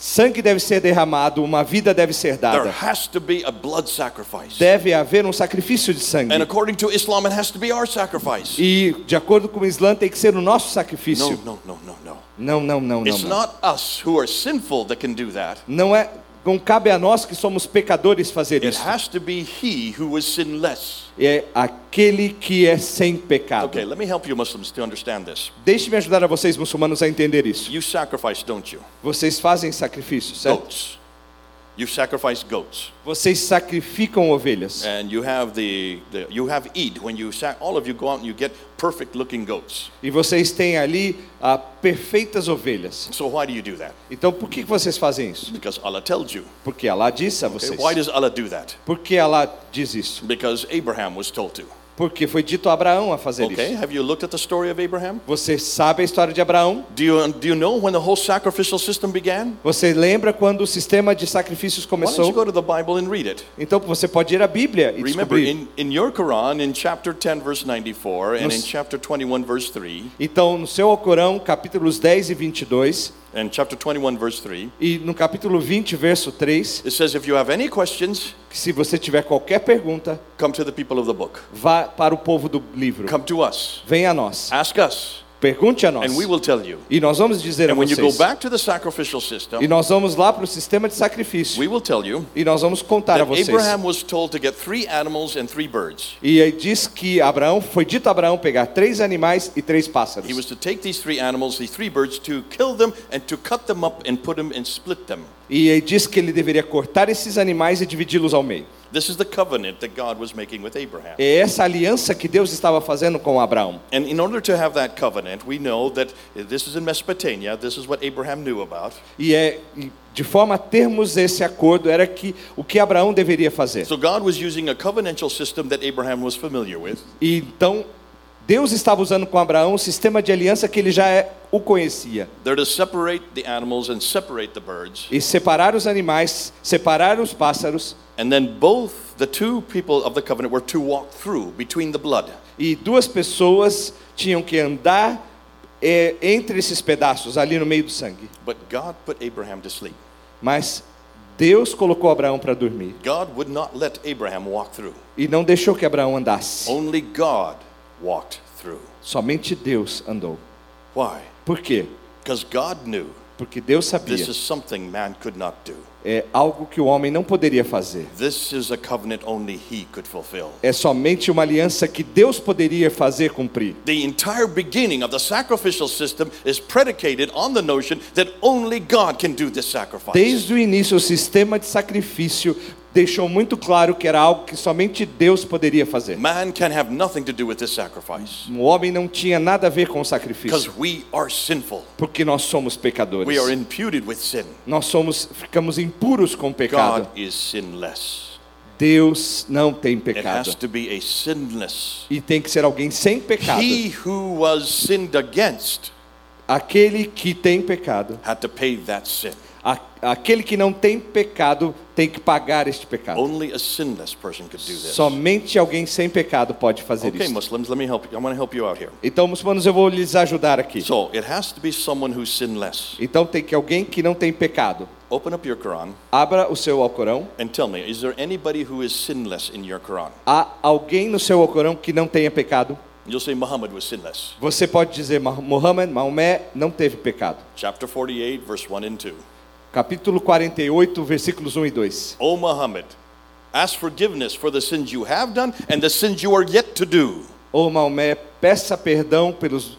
sangue deve ser derramado, uma vida deve ser There dada. has to be a blood sacrifice. Deve haver um sacrifício de sangue. And according to Islam, it has to be our sacrifice. E de acordo com o Islã tem que ser o nosso No, sacrifício. no, no, no, no. Não, não, não, não. It's Não, not us who are sinful that can do that. não é não cabe a nós que somos pecadores fazer It isso. has to be He who sinless. É aquele que é sem pecado. Okay, let me help you Muslims to understand this. Deixe-me ajudar a vocês muçulmanos a entender isso. You sacrifice, don't you? Vocês fazem sacrifício, certo? Goats. You sacrifice goats. Vocês sacrificam ovelhas. And you have the, the you have Eid when you all of you go out and you get perfect looking goats. E vocês têm ali ah, perfeitas ovelhas. So why do you do that? Então por que vocês fazem isso? Because Allah tells you. Porque Allah disse a vocês. Why does Allah do that? Por que Allah diz isso? Because Abraham was told to. Porque foi dito a Abraão a fazer Okay, isso. have you looked at the story of Abraham? Você sabe a história de Abraão? Do you, do you know when the whole sacrificial system began? Você lembra quando o sistema de sacrifícios Why don't you começou? go to the Bible and read it? Então você pode ir à Bíblia e Remember, descobrir. in, in your Quran, in chapter 10, verse 94, and in chapter 21, verse 3, Então, no seu Alcorão, capítulos 10 e 22, and chapter 21, verse 3, e no capítulo 20, verso 3, it says, If you have any questions, que se você tiver qualquer pergunta, come to the people of the book. vá para o povo do livro. Come to us. Venha a nós. Ask us, Pergunte a nós. E nós vamos dizer a And vocês. system, E nós vamos lá para o sistema de sacrifício. you E nós vamos contar a vocês. E aí diz que Abraão, foi dito a Abraão pegar três animais e três pássaros. He was to take these three animals, these three birds, to kill them and to cut them up and put them and split them. E aí diz que ele deveria cortar esses animais e dividi-los ao meio. This is the covenant that God was making with Abraham. É essa aliança que Deus estava fazendo com Abraão. And in order to have that covenant, we know that this is in Mesopotamia. This is what Abraham knew about. E é de forma a termos esse acordo era que o que Abraão deveria fazer. So God was using a covenantal system that Abraham was familiar with. E então Deus estava usando com Abraão um sistema de aliança que ele já é- o conhecia. E separar os animais, separar os pássaros, And then both the two people of the covenant were to walk through between the blood. e duas pessoas tinham que andar eh, entre esses pedaços ali no meio do sangue. But God put Abraham to sleep. Mas Deus colocou Abraão para dormir God would not let Abraham walk through. e não deixou que Abraão andasse. Only God walked through. Somente Deus andou. Why? Por quê? Because God knew Porque Deus sabia. this is something man could not do. É algo que o homem não poderia fazer. This is a covenant only he could fulfill. É somente uma aliança que Deus poderia fazer cumprir. The entire beginning of the sacrificial system is predicated on the notion that only God can do this sacrifice. Desde o início, o sistema de sacrifício deixou muito claro que era algo que somente Deus poderia fazer. Man can have nothing to do with this sacrifice O homem não tinha nada a ver com o sacrifício, we are sinful. porque nós somos pecadores. We are imputed with sin. Nós somos, ficamos impuros com o pecado. God is sinless. Deus não tem pecado. E tem que ser alguém sem pecado. He who was sinned against Aquele que tem pecado, had to pay that sin. Aquele que não tem pecado tem que pagar este pecado. Only a sinless person could do this. Somente alguém sem pecado pode fazer Okay, isso. Muslims, let me help you. I want to help you out here. Então, muçulmanos, eu vou lhes ajudar aqui. So it has to be someone who's sinless. Então tem que alguém que não tem pecado. Open up your Quran Abra o seu Alcorão. and tell me, is there anybody who is sinless in your Quran? Há alguém no seu Alcorão que não tenha pecado? You'll say Muhammad was sinless. Você pode dizer "Mah- Muhammad, Maomé não teve pecado. Chapter 48, verse 1 and 2. Capítulo 48, versículos 1 e 2. O Muhammad, ask forgiveness for the sins you have done and the sins you are yet to do. Ô Maomé, peça perdão pelos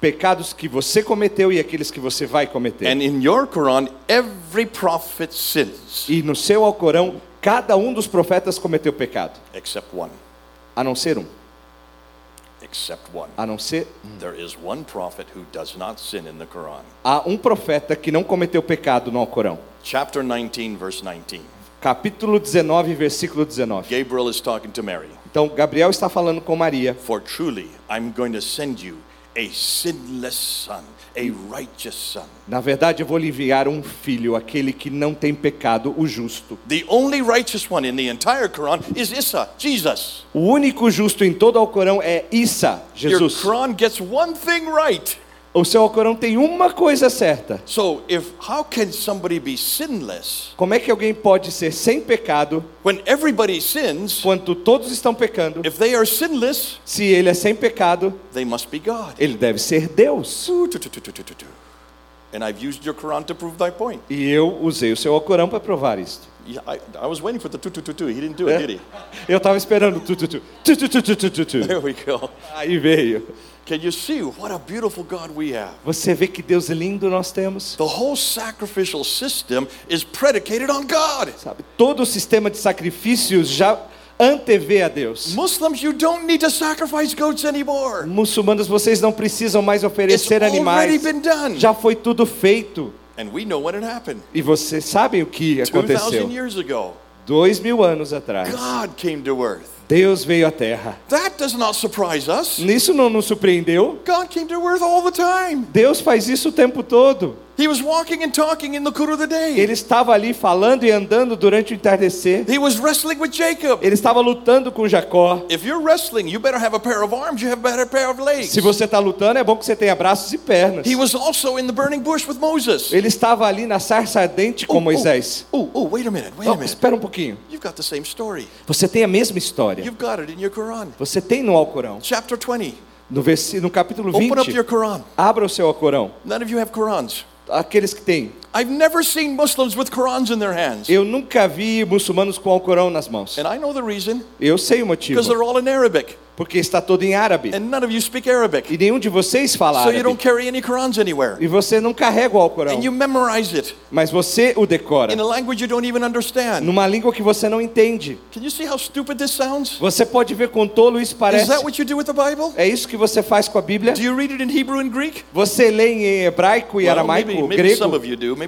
pecados que você cometeu e aqueles que você vai cometer. And in your Quran, every prophet sins E no seu Alcorão, cada um dos profetas cometeu pecado, except one. a não ser um. Except one. A não ser There is one prophet who does not sin in the Quran. há um profeta que não cometeu pecado no Alcorão. Chapter 19, verse 19. Capítulo 19, versículo 19. Gabriel is talking to Mary. Então Gabriel está falando com Maria. For truly, I'm going to send you a sinless son. Na verdade, eu vou lhe enviar um filho, aquele que não tem pecado, o justo. The only righteous one in the entire Quran is Isa, Jesus. O único justo em todo o Alcorão é Isa, Your Jesus. Quran gets one thing right. O seu Alcorão tem uma coisa certa. So, if how can somebody be sinless Como é que alguém pode ser sem pecado when everybody sins? quando todos estão pecando? If they are sinless, Se ele é sem pecado, they must be God. ele deve ser Deus. And I've used your Quran to prove thy point. E eu usei o seu Alcorão para provar isto. Yeah, I, I was waiting for the tu tu tu tu. He didn't do it, did he? Eu estava esperando tu, tu, tu, tu, tu, tu, tu, tu, tu. There we go. Aí veio. Can you see what a beautiful God we have? Você vê que Deus lindo nós temos. The whole sacrificial system is predicated on God. Sabe? Todo o sistema de sacrifícios já antevê a Deus. Muslims, you don't need to sacrifice goats anymore. Muçulmanos, vocês não precisam mais It's oferecer already animais. been done. Já foi tudo feito. And we know when it happened. E vocês sabem o que 2,000 aconteceu. years ago, Dois mil anos atrás. God came to earth. Deus veio à Terra. That does not surprise us. Nisso não nos surpreendeu? God came to earth all the time. Deus faz isso o tempo todo. He was walking and talking in the cool of the day. Ele estava ali falando e andando durante o entardecer. He was wrestling with Jacob. Ele estava lutando com Jacó. If you're wrestling, you better have a pair of arms, you have a better pair of legs. Se você está lutando, é bom que você tenha braços e pernas. He was also in the burning bush with Moses. Ele estava ali na sarça ardente com Moisés. Oh, oh, wait a minute, wait a Oh, minute. espera um pouquinho. You've got the same story. Você tem a mesma história. You've got it in your Quran. Você tem no Alcorão. Chapter 20. No, no capítulo Open up 20, your Quran. abra o seu Alcorão. None of you have Qurans. Aqueles que têm. I've never seen Muslims with Qurans in their hands. Eu nunca vi muçulmanos com Alcorão nas mãos. And I know the reason Eu sei o motivo. because they're all in Arabic. Porque está todo em árabe. And none of you speak Arabic. E nenhum de vocês fala So you don't árabe. carry any Qurans anywhere. E você não carrega o Alcorão. And you memorize it Mas você o decora. in a language you don't even understand. Numa língua que você não entende. Can you see how stupid this sounds? Você pode ver com tolo isso Is parece. that what you do with the Bible? É isso que você faz com a Bíblia? Do you read it in Hebrew and Greek? Você lê em hebraico e Well, aramaico, maybe, maybe some grego? of you do. Maybe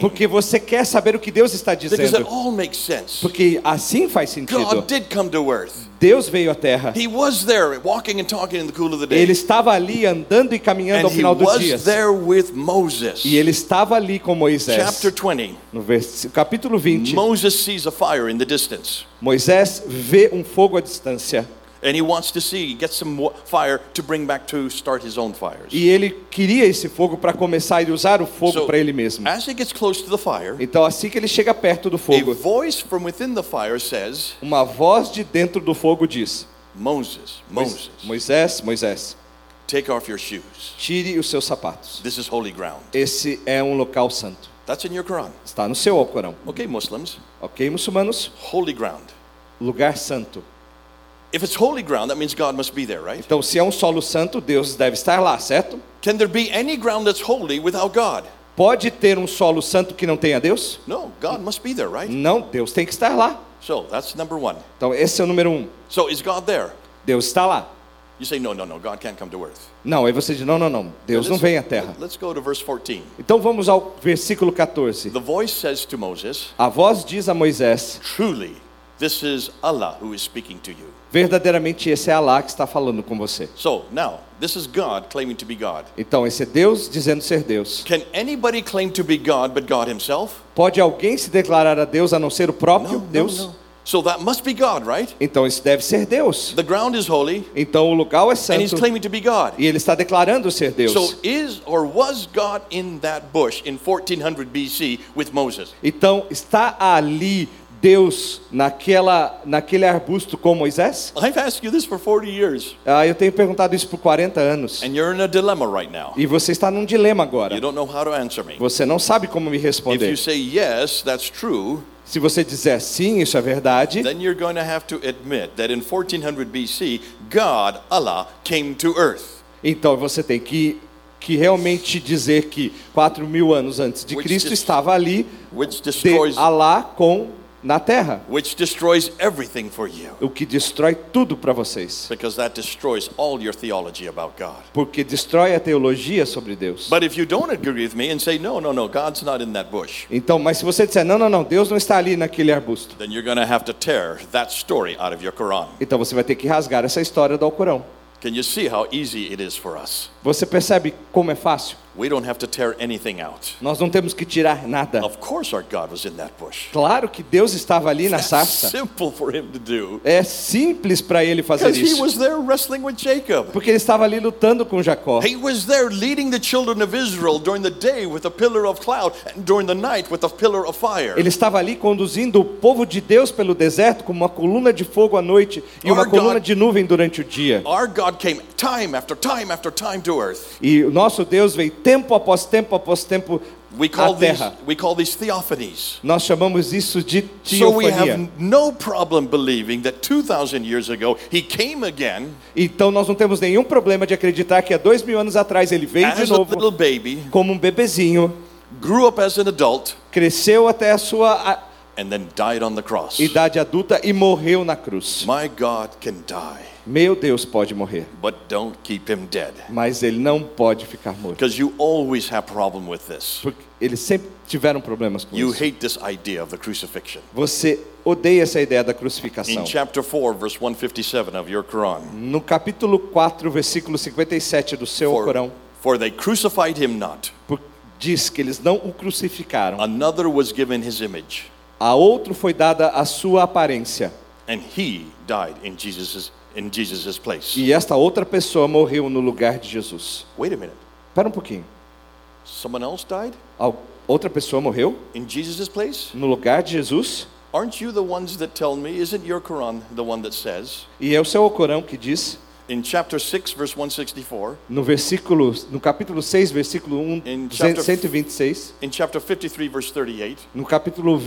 Porque você quer saber o que Deus está dizendo. Porque assim faz sentido. Deus veio à terra. Ele estava ali andando e caminhando ao final do dia. E ele estava ali com Moisés. No capítulo 20. Moisés vê um fogo à distância. And he wants to see, get some fire to bring back to start his own fires. E ele queria esse fogo para começar a usar o fogo So, para ele mesmo. as he gets close to the fire, Então, assim que ele chega perto do a fogo, voice from within the fire says, uma voz de dentro do fogo diz: Moses, Moses, Moisés, Moisés, take off your shoes. tire os seus sapatos. This is holy ground. Esse é um local santo. That's in your Quran. Está no seu Alcorão. Okay, Muslims, Ok, muçulmanos? holy ground. Lugar santo. If it's holy ground, that means God must be there, right? Então, se é um solo santo, Deus deve estar lá, certo? Can there be any ground that's holy without God? Pode ter um solo santo que não tenha Deus? No, God must be there, right? Não, Deus tem que estar lá. So that's number one. Então esse é o número um. So is God there? Deus está lá. You say, no, no, no, God can't come to earth. Não, aí você diz, não, não, não. Deus não vem à terra. Let's go to verse 14. Então vamos ao versículo 14. The voice says to Moses, A voz diz a Moisés: Truly, this is Allah who is speaking to you. Verdadeiramente esse é Alá que está falando com você. So now, this is God claiming to be God. Então esse é Deus dizendo ser Deus. Can anybody claim to be God but God Himself? Pode alguém se declarar a Deus a não ser o próprio No, Deus? no, no. So that must be God, right? Então isso deve ser Deus. The ground is holy, Então o lugar é and He's santo claiming to be God. e ele está declarando ser Deus. So is or was God in that bush in 1400 BC with Moses? Então está ali Deus naquela naquele arbusto com Moisés? I've asked you this for 40 years, Ah, eu tenho perguntado isso por 40 anos. and you're in a dilemma right now. E você está num dilema agora. You don't know how to answer me. Você não sabe como me If you responder. say yes, that's true, Se você disser sim, isso é verdade, then you're going to have to admit that in 1400 BC, God, Allah, came to earth. então você tem que, que realmente dizer que 4 mil anos antes de Which Cristo estava ali de Alá com na terra, which destroys everything for you. o que destrói tudo para vocês, Because that destroys all your theology about God. porque destrói a teologia sobre Deus. But if you don't agree with me and say, no, no, no, God's not in that bush, Então, mas se você disser não, não, não, Deus não está ali naquele arbusto, then you're going to have to tear that story out of your Quran. então você vai ter que rasgar essa história do Alcorão. Can you see how easy it is for us? Você percebe como é fácil? We don't have to tear anything out. Nós não temos que tirar nada. Of course, our God was in that bush. Claro que Deus estava ali na sarça. simple for him to do. É simples para ele fazer Because he isso. was there wrestling with Jacob. Porque ele estava ali lutando com Jacó. He was there leading the children of Israel during the day with a pillar of cloud and during the night with a pillar of fire. Ele estava ali conduzindo o povo de Deus pelo deserto com uma coluna de fogo à noite e uma Our coluna God- de nuvem durante o dia. Our God came time after time after time to earth. E o nosso Deus veio tempo após tempo após tempo We call these we call these theophanies. Nós chamamos isso de So we teofania. have no problem believing that 2000 years ago he came again Então nós não temos nenhum problema de acreditar que há dois mil anos atrás ele veio de as a novo baby, como um bebezinho, grew up as an adult cresceu até a sua and then died on the cross. idade adulta e morreu na cruz. My God can die, Meu Deus pode morrer, but don't keep him dead. mas ele não pode ficar morto. Because you always have problem with this. Porque eles sempre tiveram problemas com You isso. hate this idea of the crucifixion. Você odeia essa ideia da In crucificação. chapter 4, verse 157 of your Quran, No capítulo 4, versículo 57 do seu for, Corão, for they crucified him not, por- diz que eles não o crucificaram. another was given his image, A outro foi dada a sua aparência. and he died in Jesus' in Jesus's place. E esta outra pessoa morreu no lugar de Jesus. Wait a minute. Espera um pouquinho. Someone else died A outra pessoa morreu in Jesus' place? no lugar de Jesus? Aren't you the ones that tell me? Isn't your Quran the one that says E é o seu Corão que diz, in chapter 6, verse 164, no versículo, no capítulo 6, versículo 1, In chapter- 126, in chapter 53, verse 38, no capítulo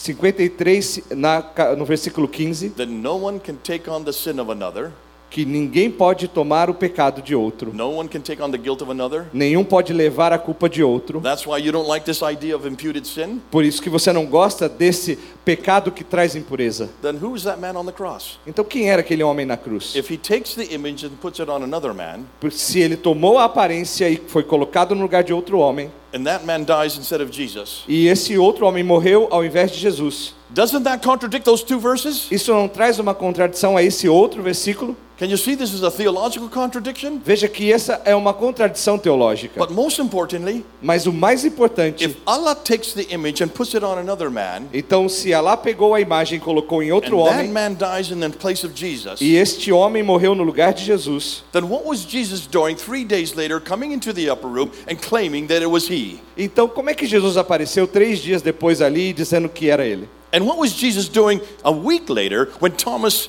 53, na, no versículo 15, that no one can take on the sin of another, que ninguém pode tomar o pecado de outro. no one can take on the guilt of another. Nenhum pode levar a culpa de outro. That's why you don't like this idea of imputed sin. Por isso que você não gosta desse pecado que traz impureza. Then who is that man on the cross? Então quem era aquele homem na cruz? If he takes the image and puts it on another man, Se ele tomou a aparência e foi colocado no lugar de outro homem, and that man dies instead of Jesus, e esse outro homem morreu ao invés de Jesus, doesn't that contradict those two verses? isso não traz uma contradição a esse outro versículo? Can you see this is a theological contradiction? Veja que essa é uma contradição teológica. But most importantly, Mas o mais importante, if Allah takes the image and puts it on another man, então se Alá pegou a imagem e colocou em outro and that homem, man dies in the place of Jesus, e este homem morreu no lugar de Jesus, then what was Jesus doing three days later, coming into the upper room and claiming that it was he? então como é que Jesus apareceu três dias depois ali dizendo que era ele? And what was Jesus doing a week later when Thomas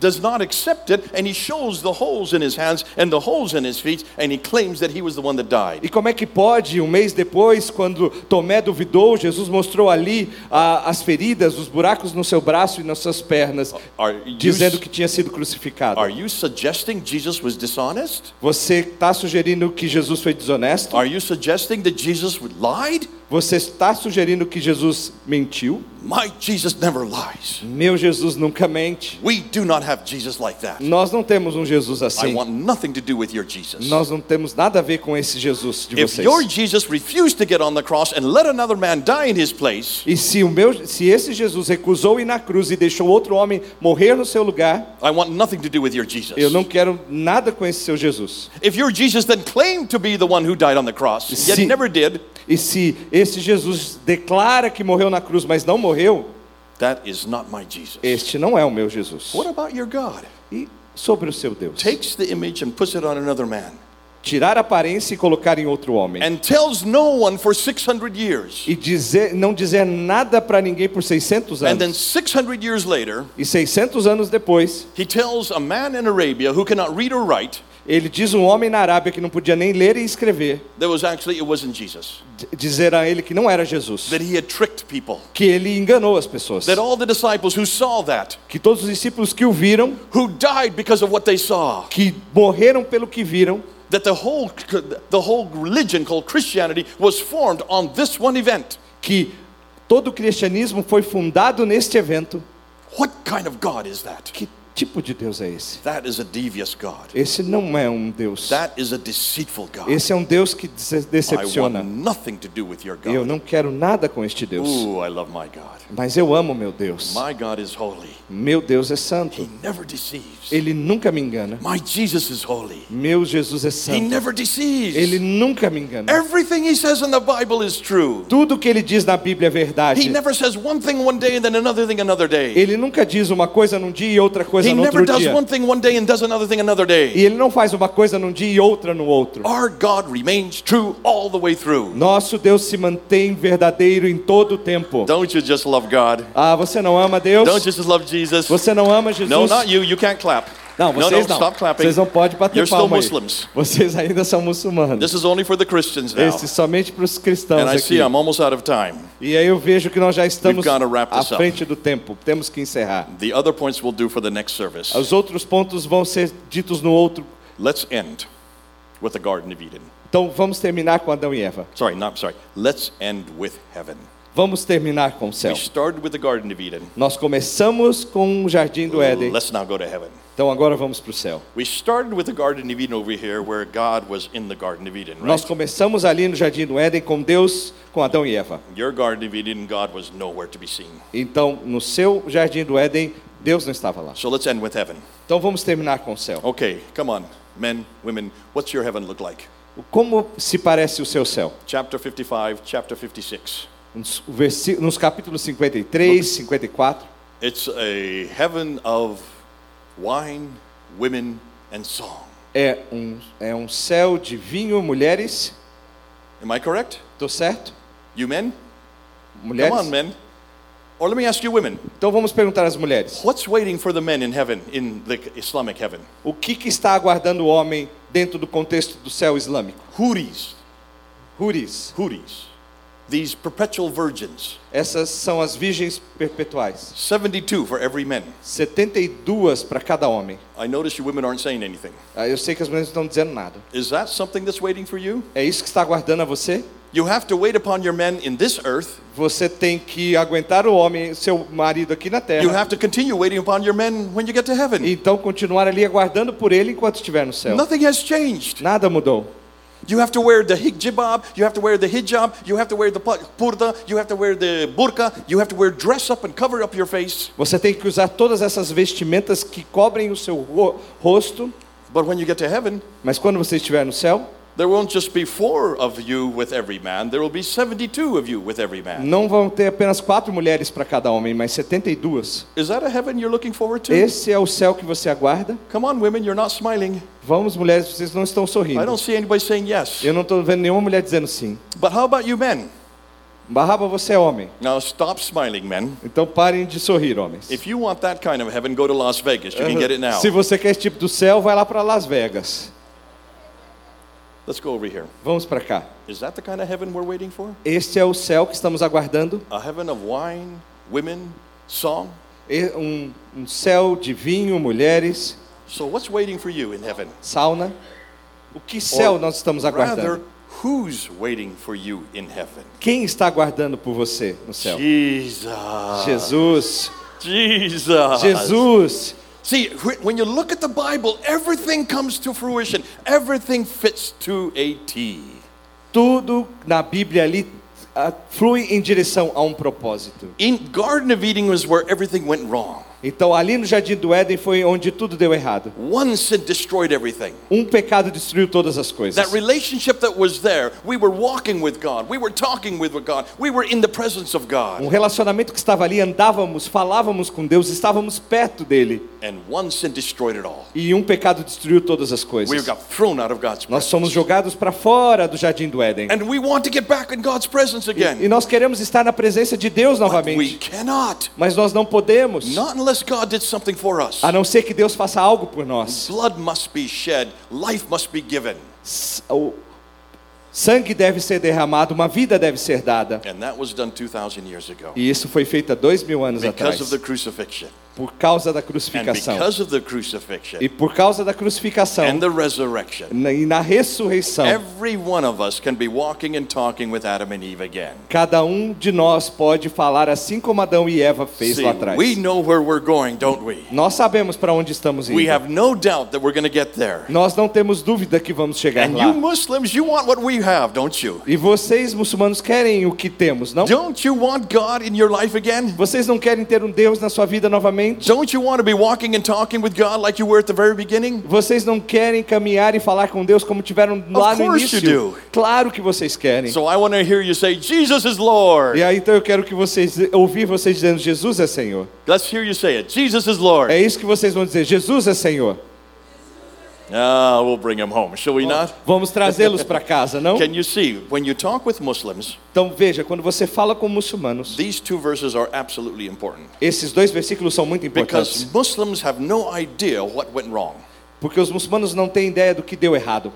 does not accept it, and he shows the holes in his hands and the holes in his feet, and he claims that he was the one that died. E como é que pode, um mês depois, quando Tomé duvidou, Jesus mostrou ali as feridas, os buracos no seu braço e nas suas pernas, Are you, dizendo que tinha sido crucificado. are you suggesting Jesus was dishonest? Você está sugerindo que Jesus foi desonesto? Are you suggesting that Jesus lied? Você está sugerindo que Jesus mentiu? My Jesus never lies. Meu Jesus nunca mente. We do not have Jesus like that. Nós não temos um Jesus I assim. want nothing to do with your Jesus. Nós não temos nada a ver com esse Jesus de If vocês. your Jesus refused to get on the cross and let another man die in his place, E se, o meu, se esse Jesus recusou ir na cruz e deixou outro homem morrer no seu lugar, I want nothing to do with your Jesus. eu não quero nada com esse seu Jesus. If your Jesus then claimed to be the one who died on the cross, yet he Se- never did, E se esse Jesus declara que morreu na cruz, mas não morreu, that is not my Jesus. este não é o meu Jesus. What about your God? E sobre o seu Deus? Takes the image and puts it on another man Tirar a aparência e colocar em outro homem. and tells no one for 600 years. E dizer, não dizer nada para ninguém por 600 And then anos. 600 years later, E 600 anos depois, he tells a man in Arabia who cannot read or write ele diz um homem na Arábia que não podia nem ler e escrever, that was actually it wasn't Jesus. d- dizer a ele que não era Jesus, That he had tricked people. que ele enganou as pessoas, That all the disciples who saw that, que todos os discípulos que o viram, who died because of what they saw, que morreram pelo que viram, that the whole the whole religion called Christianity was formed on this one event. que todo o cristianismo foi fundado neste evento. What kind of God is that? Que tipo de Deus é esse? That is a devious God. Esse não é um Deus. That is a deceitful God. Esse é um Deus que dece- I want decepciona. nothing to do with your Eu God. não quero nada com este Deus. Ooh, I love my God. Mas eu amo meu Deus. My God is holy. Meu Deus é santo. He never deceives. Ele nunca me engana. My Jesus is holy. Meu Jesus é He santo. never deceives. Ele nunca me engana. Everything he says in the Bible is true. Tudo que ele diz na Bíblia é He verdade. never says one thing one day and then another thing another day. Ele nunca diz uma coisa num dia e outra coisa He no never outro does dia. one thing one day and does another thing another E day. ele não faz uma coisa num dia e outra no outro. Our God remains true all the way through. Nosso Deus se mantém verdadeiro em todo o tempo. Don't you just love God? Ah, você não ama Deus? Don't you just love Jesus? Você não ama Jesus? No, not you. You can't clap. Não, no, vocês no, não. stop clapping. Vocês não podem bater You're still palma aí. Muslims. Vocês ainda são muçulmanos. This is only for the Christians now. Esse somente para os cristãos And I see aqui. I'm almost out of time. E aí eu vejo que nós já estamos à frente do tempo. Temos que encerrar. The other points we'll do for the next service. Os outros pontos vão ser ditos no outro. Let's end with the Garden of Eden. Então vamos terminar com Adão e Eva. Sorry, not sorry. Let's end with heaven. Vamos terminar com o céu. Nós começamos com o jardim do Éden. Let's now go to heaven. Então agora vamos para o céu. We started with the Garden of Eden over here, where God was in the Garden of Eden, Nós right? começamos ali no jardim do Éden com Deus, com Adão e Eva. Eden. Então, no seu jardim do Éden, Deus não estava lá. So let's end with heaven. Então vamos terminar com o céu. Okay, come on, men, women. What's your heaven look like? Como se parece o seu céu? Chapter 55, chapter 56. Nos, nos capítulos 53, 54, It's a heaven of wine, women, and song. é um, é um céu de vinho, mulheres. Am I correct? Estou certo? You men? Mulheres? Come on, men. Or let me ask you, women. Então vamos perguntar às mulheres. What's waiting for the men in heaven, in the Islamic heaven? O que, que está aguardando o homem dentro do contexto do céu islâmico? Houris. Huris. Houris. These perpetual virgins. Essas são as virgens perpetuais. 72 for every man. 72 para cada homem. I notice you women aren't saying anything. Ah, Eu sei que as mulheres não estão dizendo nada. Is that something that's waiting for you? É isso que está aguardando a você? You have to wait upon your men in this earth. Você tem que aguentar o homem, seu marido aqui na You terra. have to continue waiting upon your men when you get to heaven. Então continuar ali aguardando por ele enquanto estiver no céu. Nothing has changed. Nada mudou. You have to wear the hijab, you have to wear the hijab, you have to wear the pu- purda, you have to wear the burqa, you have to wear dress up and cover up your face. Você tem que usar todas essas vestimentas que cobrem o seu ro- rosto, But when you get to heaven, mas quando você estiver no céu, there won't just be four of you with every man, there will be 72 of you with every man. não vão ter apenas quatro mulheres para cada homem, mas 72. Is that a heaven you're looking forward to? Esse é o céu que você aguarda? Come on, women, you're not smiling. Vamos, mulheres, vocês não estão I sorrindo. don't see anybody saying yes. Eu não estou vendo nenhuma mulher dizendo sim. But how about you men? Barraba, você é homem. Now stop smiling, men. Então parem de sorrir, homens. If you want that kind of heaven, go to Las Vegas. You can get it now. Se você quer esse tipo do céu, vai lá para Las Vegas. Let's go over here. Vamos para cá. Is that the kind of heaven we're waiting for? Este é o céu que estamos aguardando. A heaven of wine, women, song? Um, um céu de vinho, mulheres, So what's waiting for you in heaven? sauna. O que céu Or nós estamos Rather, aguardando? who's waiting for you in heaven? Quem está aguardando por você no céu? Jesus. Jesus. Jesus. Jesus. See, when you look at the Bible, everything comes to fruition. Everything fits to a T. Tudo na Bíblia ali ah, flui em direção a um propósito. In Garden of Eden was where everything went wrong. Então ali no Jardim do Éden foi onde tudo deu errado. One sin destroyed everything. Um pecado destruiu todas as coisas. That relationship that was there, we were walking with God, we were talking with God, we were in the presence of Um God. relacionamento que estava ali, andávamos, falávamos com Deus, estávamos perto dele. And one sin destroyed it all. E um pecado destruiu todas as We coisas. got thrown out of God's Nós presence. somos jogados para fora do Jardim do Éden. And we want to get back in God's presence E again. nós queremos estar na presença de Deus But we novamente. cannot. Mas nós não podemos. Not unless God did something for us. A não ser que Deus faça algo por nós. Blood must be shed, life must be given. O sangue deve ser derramado, uma vida deve ser dada. And that was done 2,000 years ago E isso foi feito há dois mil anos because of atrás. the crucifixion. Por causa da crucificação. because of the crucifixion E por causa da crucificação and the resurrection, na- e na ressurreição, cada um de nós pode falar assim como Adão e Eva fez See, lá atrás. we know where we're going, don't we? Nós sabemos para onde estamos We indo. have no doubt that we're going to get there. Nós não temos dúvida que vamos chegar And lá. you Muslims, you want what we have, don't you? E vocês, muçulmanos, querem o que temos, não? Don't you want God in your life again? Vocês não querem ter um Deus na sua vida novamente? Don't you want to be walking and talking with God like you were at the very beginning? Vocês não querem caminhar e falar com Deus como tiveram lá no course you início? do. Claro que vocês querem. So I want to hear you say, Jesus is Lord. E aí então eu quero que vocês ouvir vocês dizendo Jesus é Senhor. Let's hear you say it. Jesus is Lord. É isso que vocês vão dizer. Jesus é Senhor. Ah, we'll bring him home, shall we not? Vamos trazê-los para casa, não? Can you see, when you talk with Muslims, Então veja, quando você fala com muçulmanos, these two verses are absolutely important. esses dois versículos são muito importantes, Because Muslims have no idea what went wrong. Porque os muçulmanos não têm ideia do que deu errado.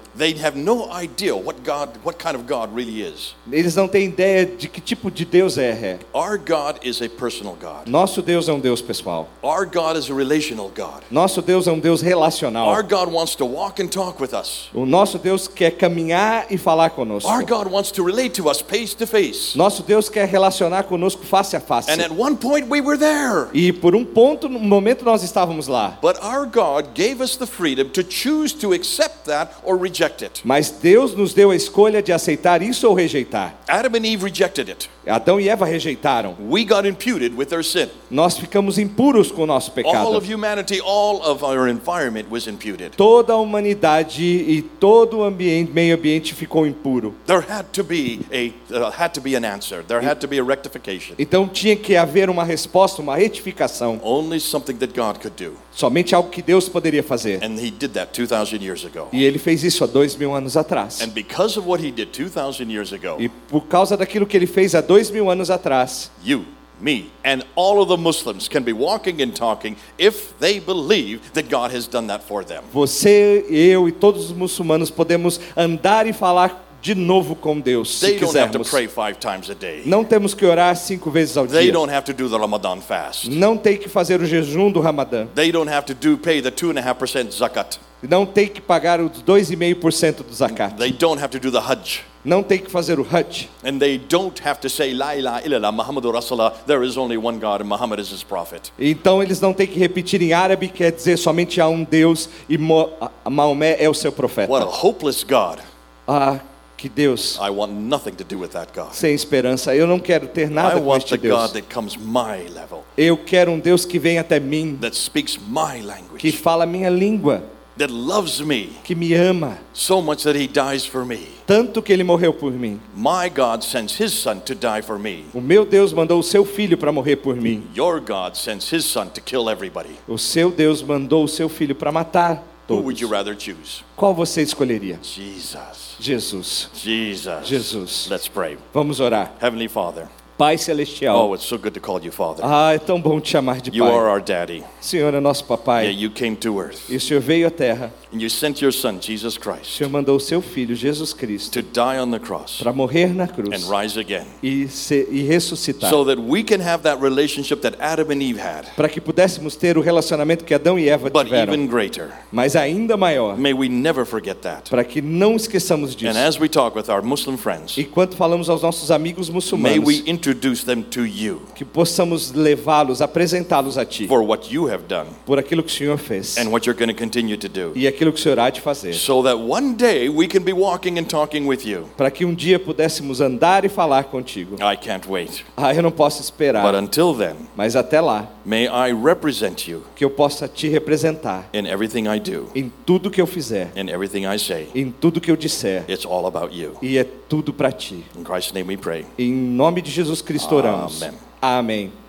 Eles não têm ideia de que tipo de Deus é. Our God is a personal God. Nosso Deus é um Deus pessoal. Our God is a relational God. Nosso Deus é um Deus relacional. Our God wants to walk and talk with us. O nosso Deus quer caminhar e falar conosco. Our God wants to relate to us face to face. Nosso Deus quer relacionar conosco face a face. And at one point we were there. E por um ponto, no momento nós estávamos lá. But our God gave us the freedom to choose to accept that or reject it. Mas Deus nos deu a escolha de aceitar isso ou rejeitar. Adam and Eve rejected it. Adão e Eva rejeitaram. We got imputed with their sin. Nós ficamos impuros com o nosso All pecado. of humanity, all of our environment was imputed. Toda a humanidade e todo o ambiente, meio ambiente ficou impuro. There had to be a uh, had to be an answer. There had to be a rectification. Então tinha que haver uma resposta, uma retificação. Only something that God could do. Somente algo que Deus poderia fazer. And he did that 2,000 years ago. E ele fez isso há dois mil anos atrás. And because of what he did 2,000 years ago, E por causa daquilo que ele fez há dois mil anos atrás, you, me, and all of the Muslims can be walking and talking if they believe that God has done that for them. você, eu e todos os muçulmanos podemos andar e falar de novo com Deus, se They don't have to quisermos. pray five times a day. Não temos que orar cinco vezes ao dia. Não tem que fazer o jejum do Ramadã. Não tem que pagar os 2,5% do zakat. They don't have to do the Hajj. Não tem que fazer o Hajj. And they don't have to say La ilaha illallah Muhammadur Rasulullah. There is only one God and Muhammad is his prophet. Então eles não têm que repetir em árabe, quer dizer somente há um Deus e Maomé é o seu profeta. What a hopeless God. Ah, que Deus I sem esperança. Eu não quero ter I nada com want este Deus. Eu quero um Deus que vem até mim, my que language, fala a minha língua, me que me ama, so tanto que ele morreu por mim. O meu Deus mandou o seu filho para morrer por mim. O seu Deus mandou o seu filho para matar todos. Qual você escolheria? Jesus. Jesus. Jesus. Jesus. Let's pray. Vamos orar. Heavenly Father. Pai celestial. Oh, it's so good to call you Father. Ah, é tão bom te chamar de You are pai. our daddy. Senhor é nosso Yeah, papai. you came to earth E o Senhor veio à terra. and you sent your son, Jesus O Christ, Senhor mandou o seu filho, Jesus Cristo, to die on the cross para morrer na and cruz rise again e, se, e ressuscitar. so that we can have that relationship that Adam and Eve had, Para que pudéssemos ter o relacionamento que Adão e Eva but tiveram, even greater. mas ainda maior. May we never forget that. Para que não esqueçamos disso. And as we talk with our Muslim friends, Enquanto falamos aos nossos amigos may muçulmanos, we introduce them to you que possamos levá-los, apresentá-los a Ti, for what you have done por aquilo que o Senhor fez and what you're going to continue to do. e aquilo que o Senhor há de fazer. So that one day we can be walking and talking with you. Para que um dia pudéssemos andar e falar contigo. I can't wait. Ah, eu não posso But esperar, until then, mas até lá, may I represent you que eu possa te representar in everything I do, em tudo que eu fizer, in everything I say. em tudo que eu disser, It's all about you. e é tudo para Ti. In Christ's name we pray. Em nome de Jesus Cristo oramos. Amém. Amém.